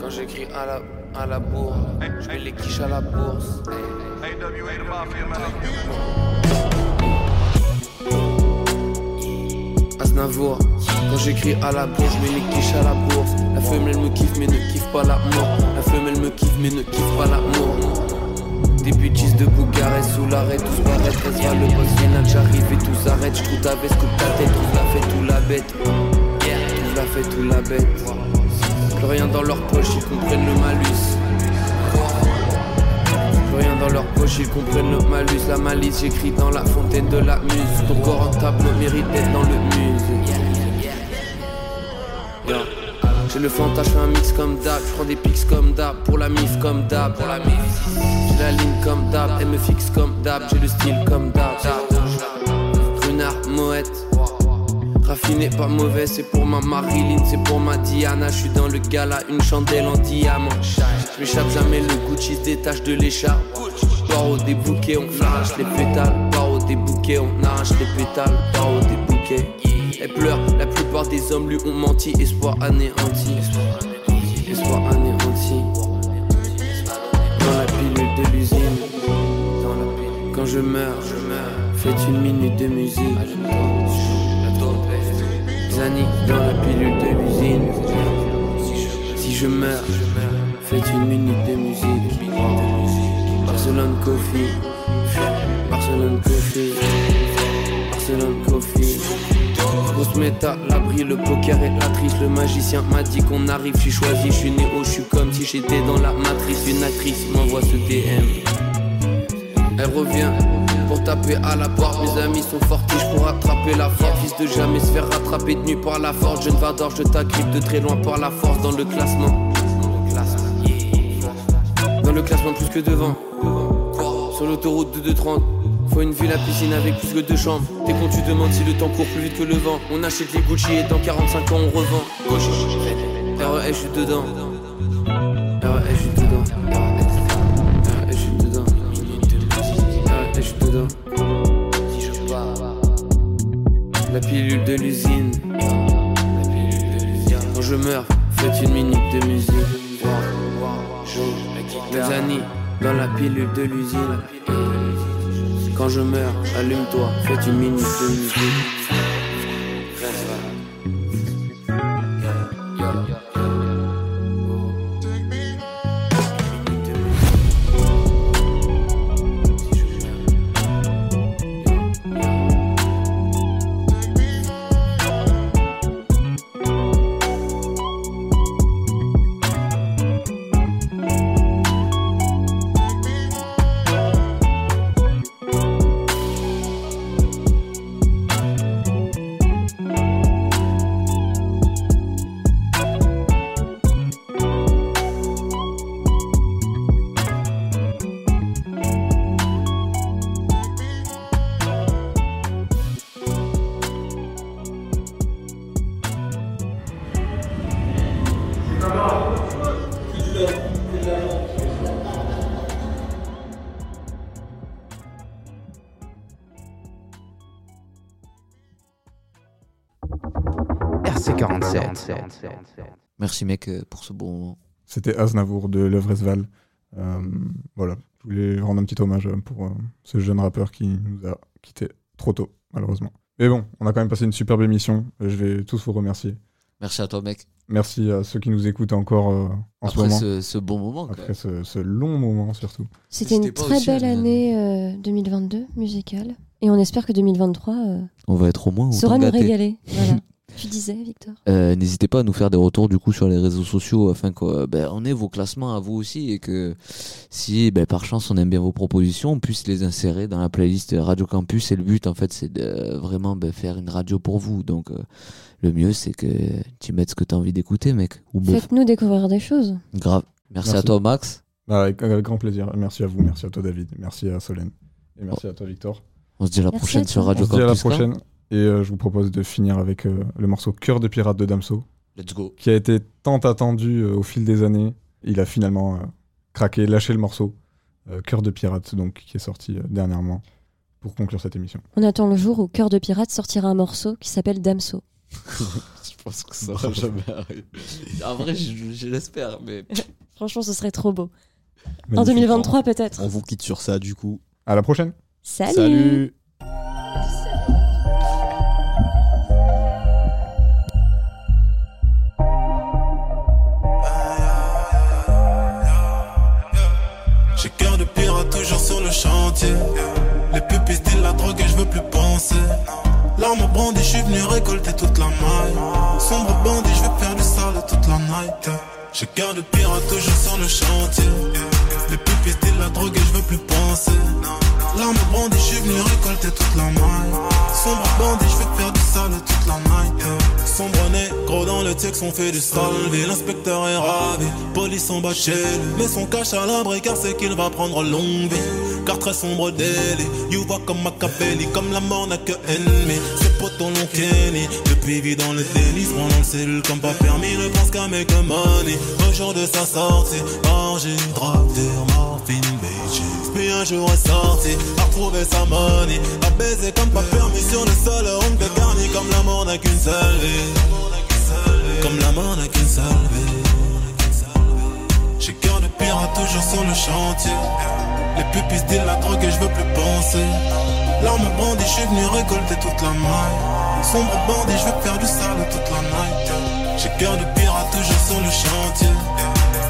Quand j'écris à la, à la bourre, je mets les quiches à la bourse. Quand j'écris à la bourse, je mets les quiches à la bourse. La femelle me kiffe mais ne kiffe pas l'amour. La femelle me kiffe mais ne kiffe pas l'amour. Des bêtises de Bougarès sous l'arrêt, tous paraît très va le boss final, j'arrive et tout s'arrête, je trouve ta veste, coupe ta tête, tout la fait, tout la bête. Tout la fait, tout la bête. Plus rien dans leur poche, ils comprennent le malus. Rien dans leur poche, ils comprennent le malus. La malice, j'écris dans la fontaine de la muse. Ton corps en tableau mérite d'être dans le muse. J'ai le fantasme, un mix comme d'hab. Je prends des pics comme d'hab. Pour la mif comme d'hab. Pour la mif. J'ai la ligne comme d'hab. Elle me fixe comme d'hab. J'ai le style comme d'hab. Runard, Moët. Raffiné, pas mauvais, c'est pour ma Marilyn, c'est pour ma Diana. Je suis dans le gala, une chandelle en diamant. Je m'échappe jamais, le Gucci se détache de l'écharpe. Paro des bouquets, on arrache les pétales. Paro des bouquets, on arrache les pétales. Paro des bouquets. Elle pleure, la plupart des hommes lui ont menti. Espoir anéanti. Espoir anéanti. Dans la pilule de l'usine. Quand je meurs, faites une minute de musique. Dans la pilule de l'usine. Si je meurs, faites une minute de musique. Barcelone Coffee. Barcelone Coffee. Barcelone Coffee. Grosse l'abri, le poker et la triche. Le magicien m'a dit qu'on arrive, j'suis choisi, je suis néo, je suis comme si j'étais dans la matrice. Une actrice m'envoie ce DM. Elle revient pour taper à la porte. Mes amis sont fortiches pour attraper la force. Fils de jamais se faire rattraper de nuit par la force. Jeune Vador, je t'agrippe de très loin par la force dans le classement. Dans le classement plus que devant. Sur l'autoroute de 230. Faut une ville à piscine avec plus que deux chambres. T'es con, tu demandes si le temps court plus vite que le vent. On achète les Gucci et dans 45 ans on revend. RES, je suis dedans. RES, je suis dedans. La pilule de l'usine. Quand je meurs, faites une minute de musique. Les années dans la pilule de l'usine. Quand je meurs, allume-toi, faites une minute de musique. RC47. Merci mec euh, pour ce bon moment. C'était Aznavour de Levresval. Euh, voilà, je voulais rendre un petit hommage euh, pour euh, ce jeune rappeur qui nous a quitté trop tôt, malheureusement. Mais bon, on a quand même passé une superbe émission. Je vais tous vous remercier. Merci à toi mec. Merci à ceux qui nous écoutent encore euh, en ce Après moment. ce, ce bon moment. Après ce, ce long moment surtout. C'était une très belle un- année euh, 2022 musicale. Et on espère que 2023 euh, On va être au moins autant nous régaler. Voilà. Tu disais, Victor? Euh, N'hésitez pas à nous faire des retours du coup sur les réseaux sociaux afin qu'on ben, on ait vos classements à vous aussi et que si ben, par chance on aime bien vos propositions, on puisse les insérer dans la playlist Radio Campus. Et le but en fait c'est de vraiment ben, faire une radio pour vous. Donc euh, le mieux c'est que tu mettes ce que tu as envie d'écouter mec. Faites-nous découvrir des choses. Grave. Merci, à toi Max. Bah, avec, avec grand plaisir. Merci à vous, merci à toi David, merci à Solène. Et merci à toi Victor. On se dit à la Merci prochaine à sur. Radio On se dit à la Campus. quoi. prochaine. Et euh, je vous propose de finir avec euh, le morceau Cœur de pirate de Damso, Let's go. qui a été tant attendu euh, au fil des années. Il a finalement euh, craqué, lâché le morceau. Euh, Cœur de pirate, donc, qui est sorti euh, dernièrement pour conclure cette émission. On attend le jour où Cœur de Pirate sortira un morceau qui s'appelle Damso. Je pense que ça va jamais arriver. En vrai, je, je l'espère, mais Franchement, ce serait trop beau. En Magnifique. 2023, peut-être. On vous quitte sur ça du coup. À la prochaine. Salut, Salut le. Les pupilles style la drogue et je veux plus penser. L'arme brandie, je suis venu récolter toute la maille. Sombre bandit, je vais faire du sale toute la night. J'ai cœur de pirate toujours sur le chantier. Les pupilles disent la drogue et je veux plus penser. Je suis venu récolter toute la maille. Sombre bandit, je vais faire du sale toute la night. Sombre négro dans le texte, on fait du salvé. L'inspecteur est ravi, police en bas chez lui. Mais son cache à l'abri car c'est qu'il va prendre longue vie. Car très sombre délit, you vois comme Machiavelli, comme la mort n'a que ennemi. Ses potos l'ont kenny, depuis vit dans le déni, se dans le cellule comme pas permis, ne pense qu'à make money. Au jour de sa sortie, orgie, drogue, morphine, un jour est sorti, a retrouvé sa money, a baisé comme pas permis sur le sol, on de garni comme la mort n'a qu'une seule vie. Comme la mort n'a qu'une seule vie. J'ai cœur de pirate toujours sur le chantier. Les pupilles disent la drogue et je veux plus penser. L'arme brandie, je suis venu récolter toute la maille. Sombre bandit, je veux faire du sale toute la night. J'ai cœur de pirate toujours sur le chantier.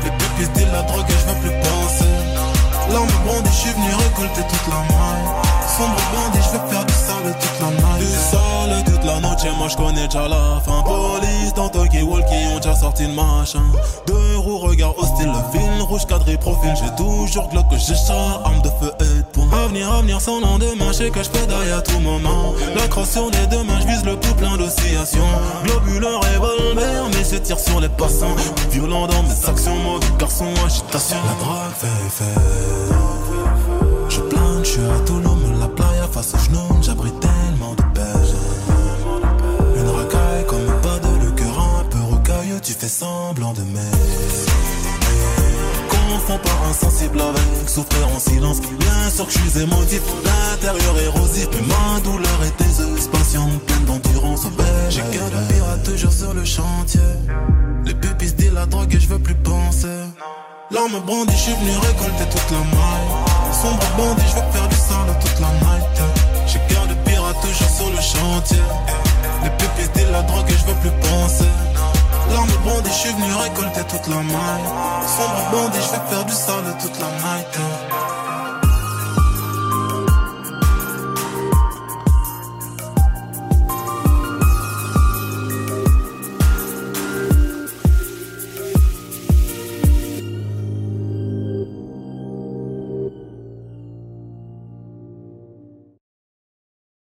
Les pupilles disent la drogue et je veux plus penser. L'arme brandie, je suis venu récolter toute la maille. Sombre bandit, je veux faire du sale toute la night. Moi je connais déjà la fin. Police dans Tokyo Walkie ont déjà sorti le machin. Deux roues, regard hostile, le fil rouge cadré profil. J'ai toujours glock j'ai chat, arme de feu et de poing. Avenir, avenir sans lendemain, je que je pédaille à tout moment. La crosse sur les deux mains, je vise le tout plein d'oscillations. Globuleux revolver, mais je tire sur les passants. Violent dans mes actions, mauvais garçon, agitation. La drogue fait fait. Je plane, je suis à Toulouse, la playa face au genou, j'abrite tu fais semblant de m'aimer. Confonds pas insensible avec souffrir en silence. Bien sûr que je suis émotif, l'intérieur érosif. Mais ma douleur est déseuse, patiente, pleine d'endurance. J'ai cœur de pirate toujours sur le chantier. Les pupilles disent la drogue et je veux plus penser. L'arme brandie, je suis venu récolter toute la maille. Sombre bandit, je veux faire du sale toute la night. J'ai cœur de pirate toujours sur le chantier. Les pupilles disent la drogue et je veux plus penser. L'arme brandie, je suis venu récolter toute la maille. Sombre bandit, je vais faire du sale toute la night.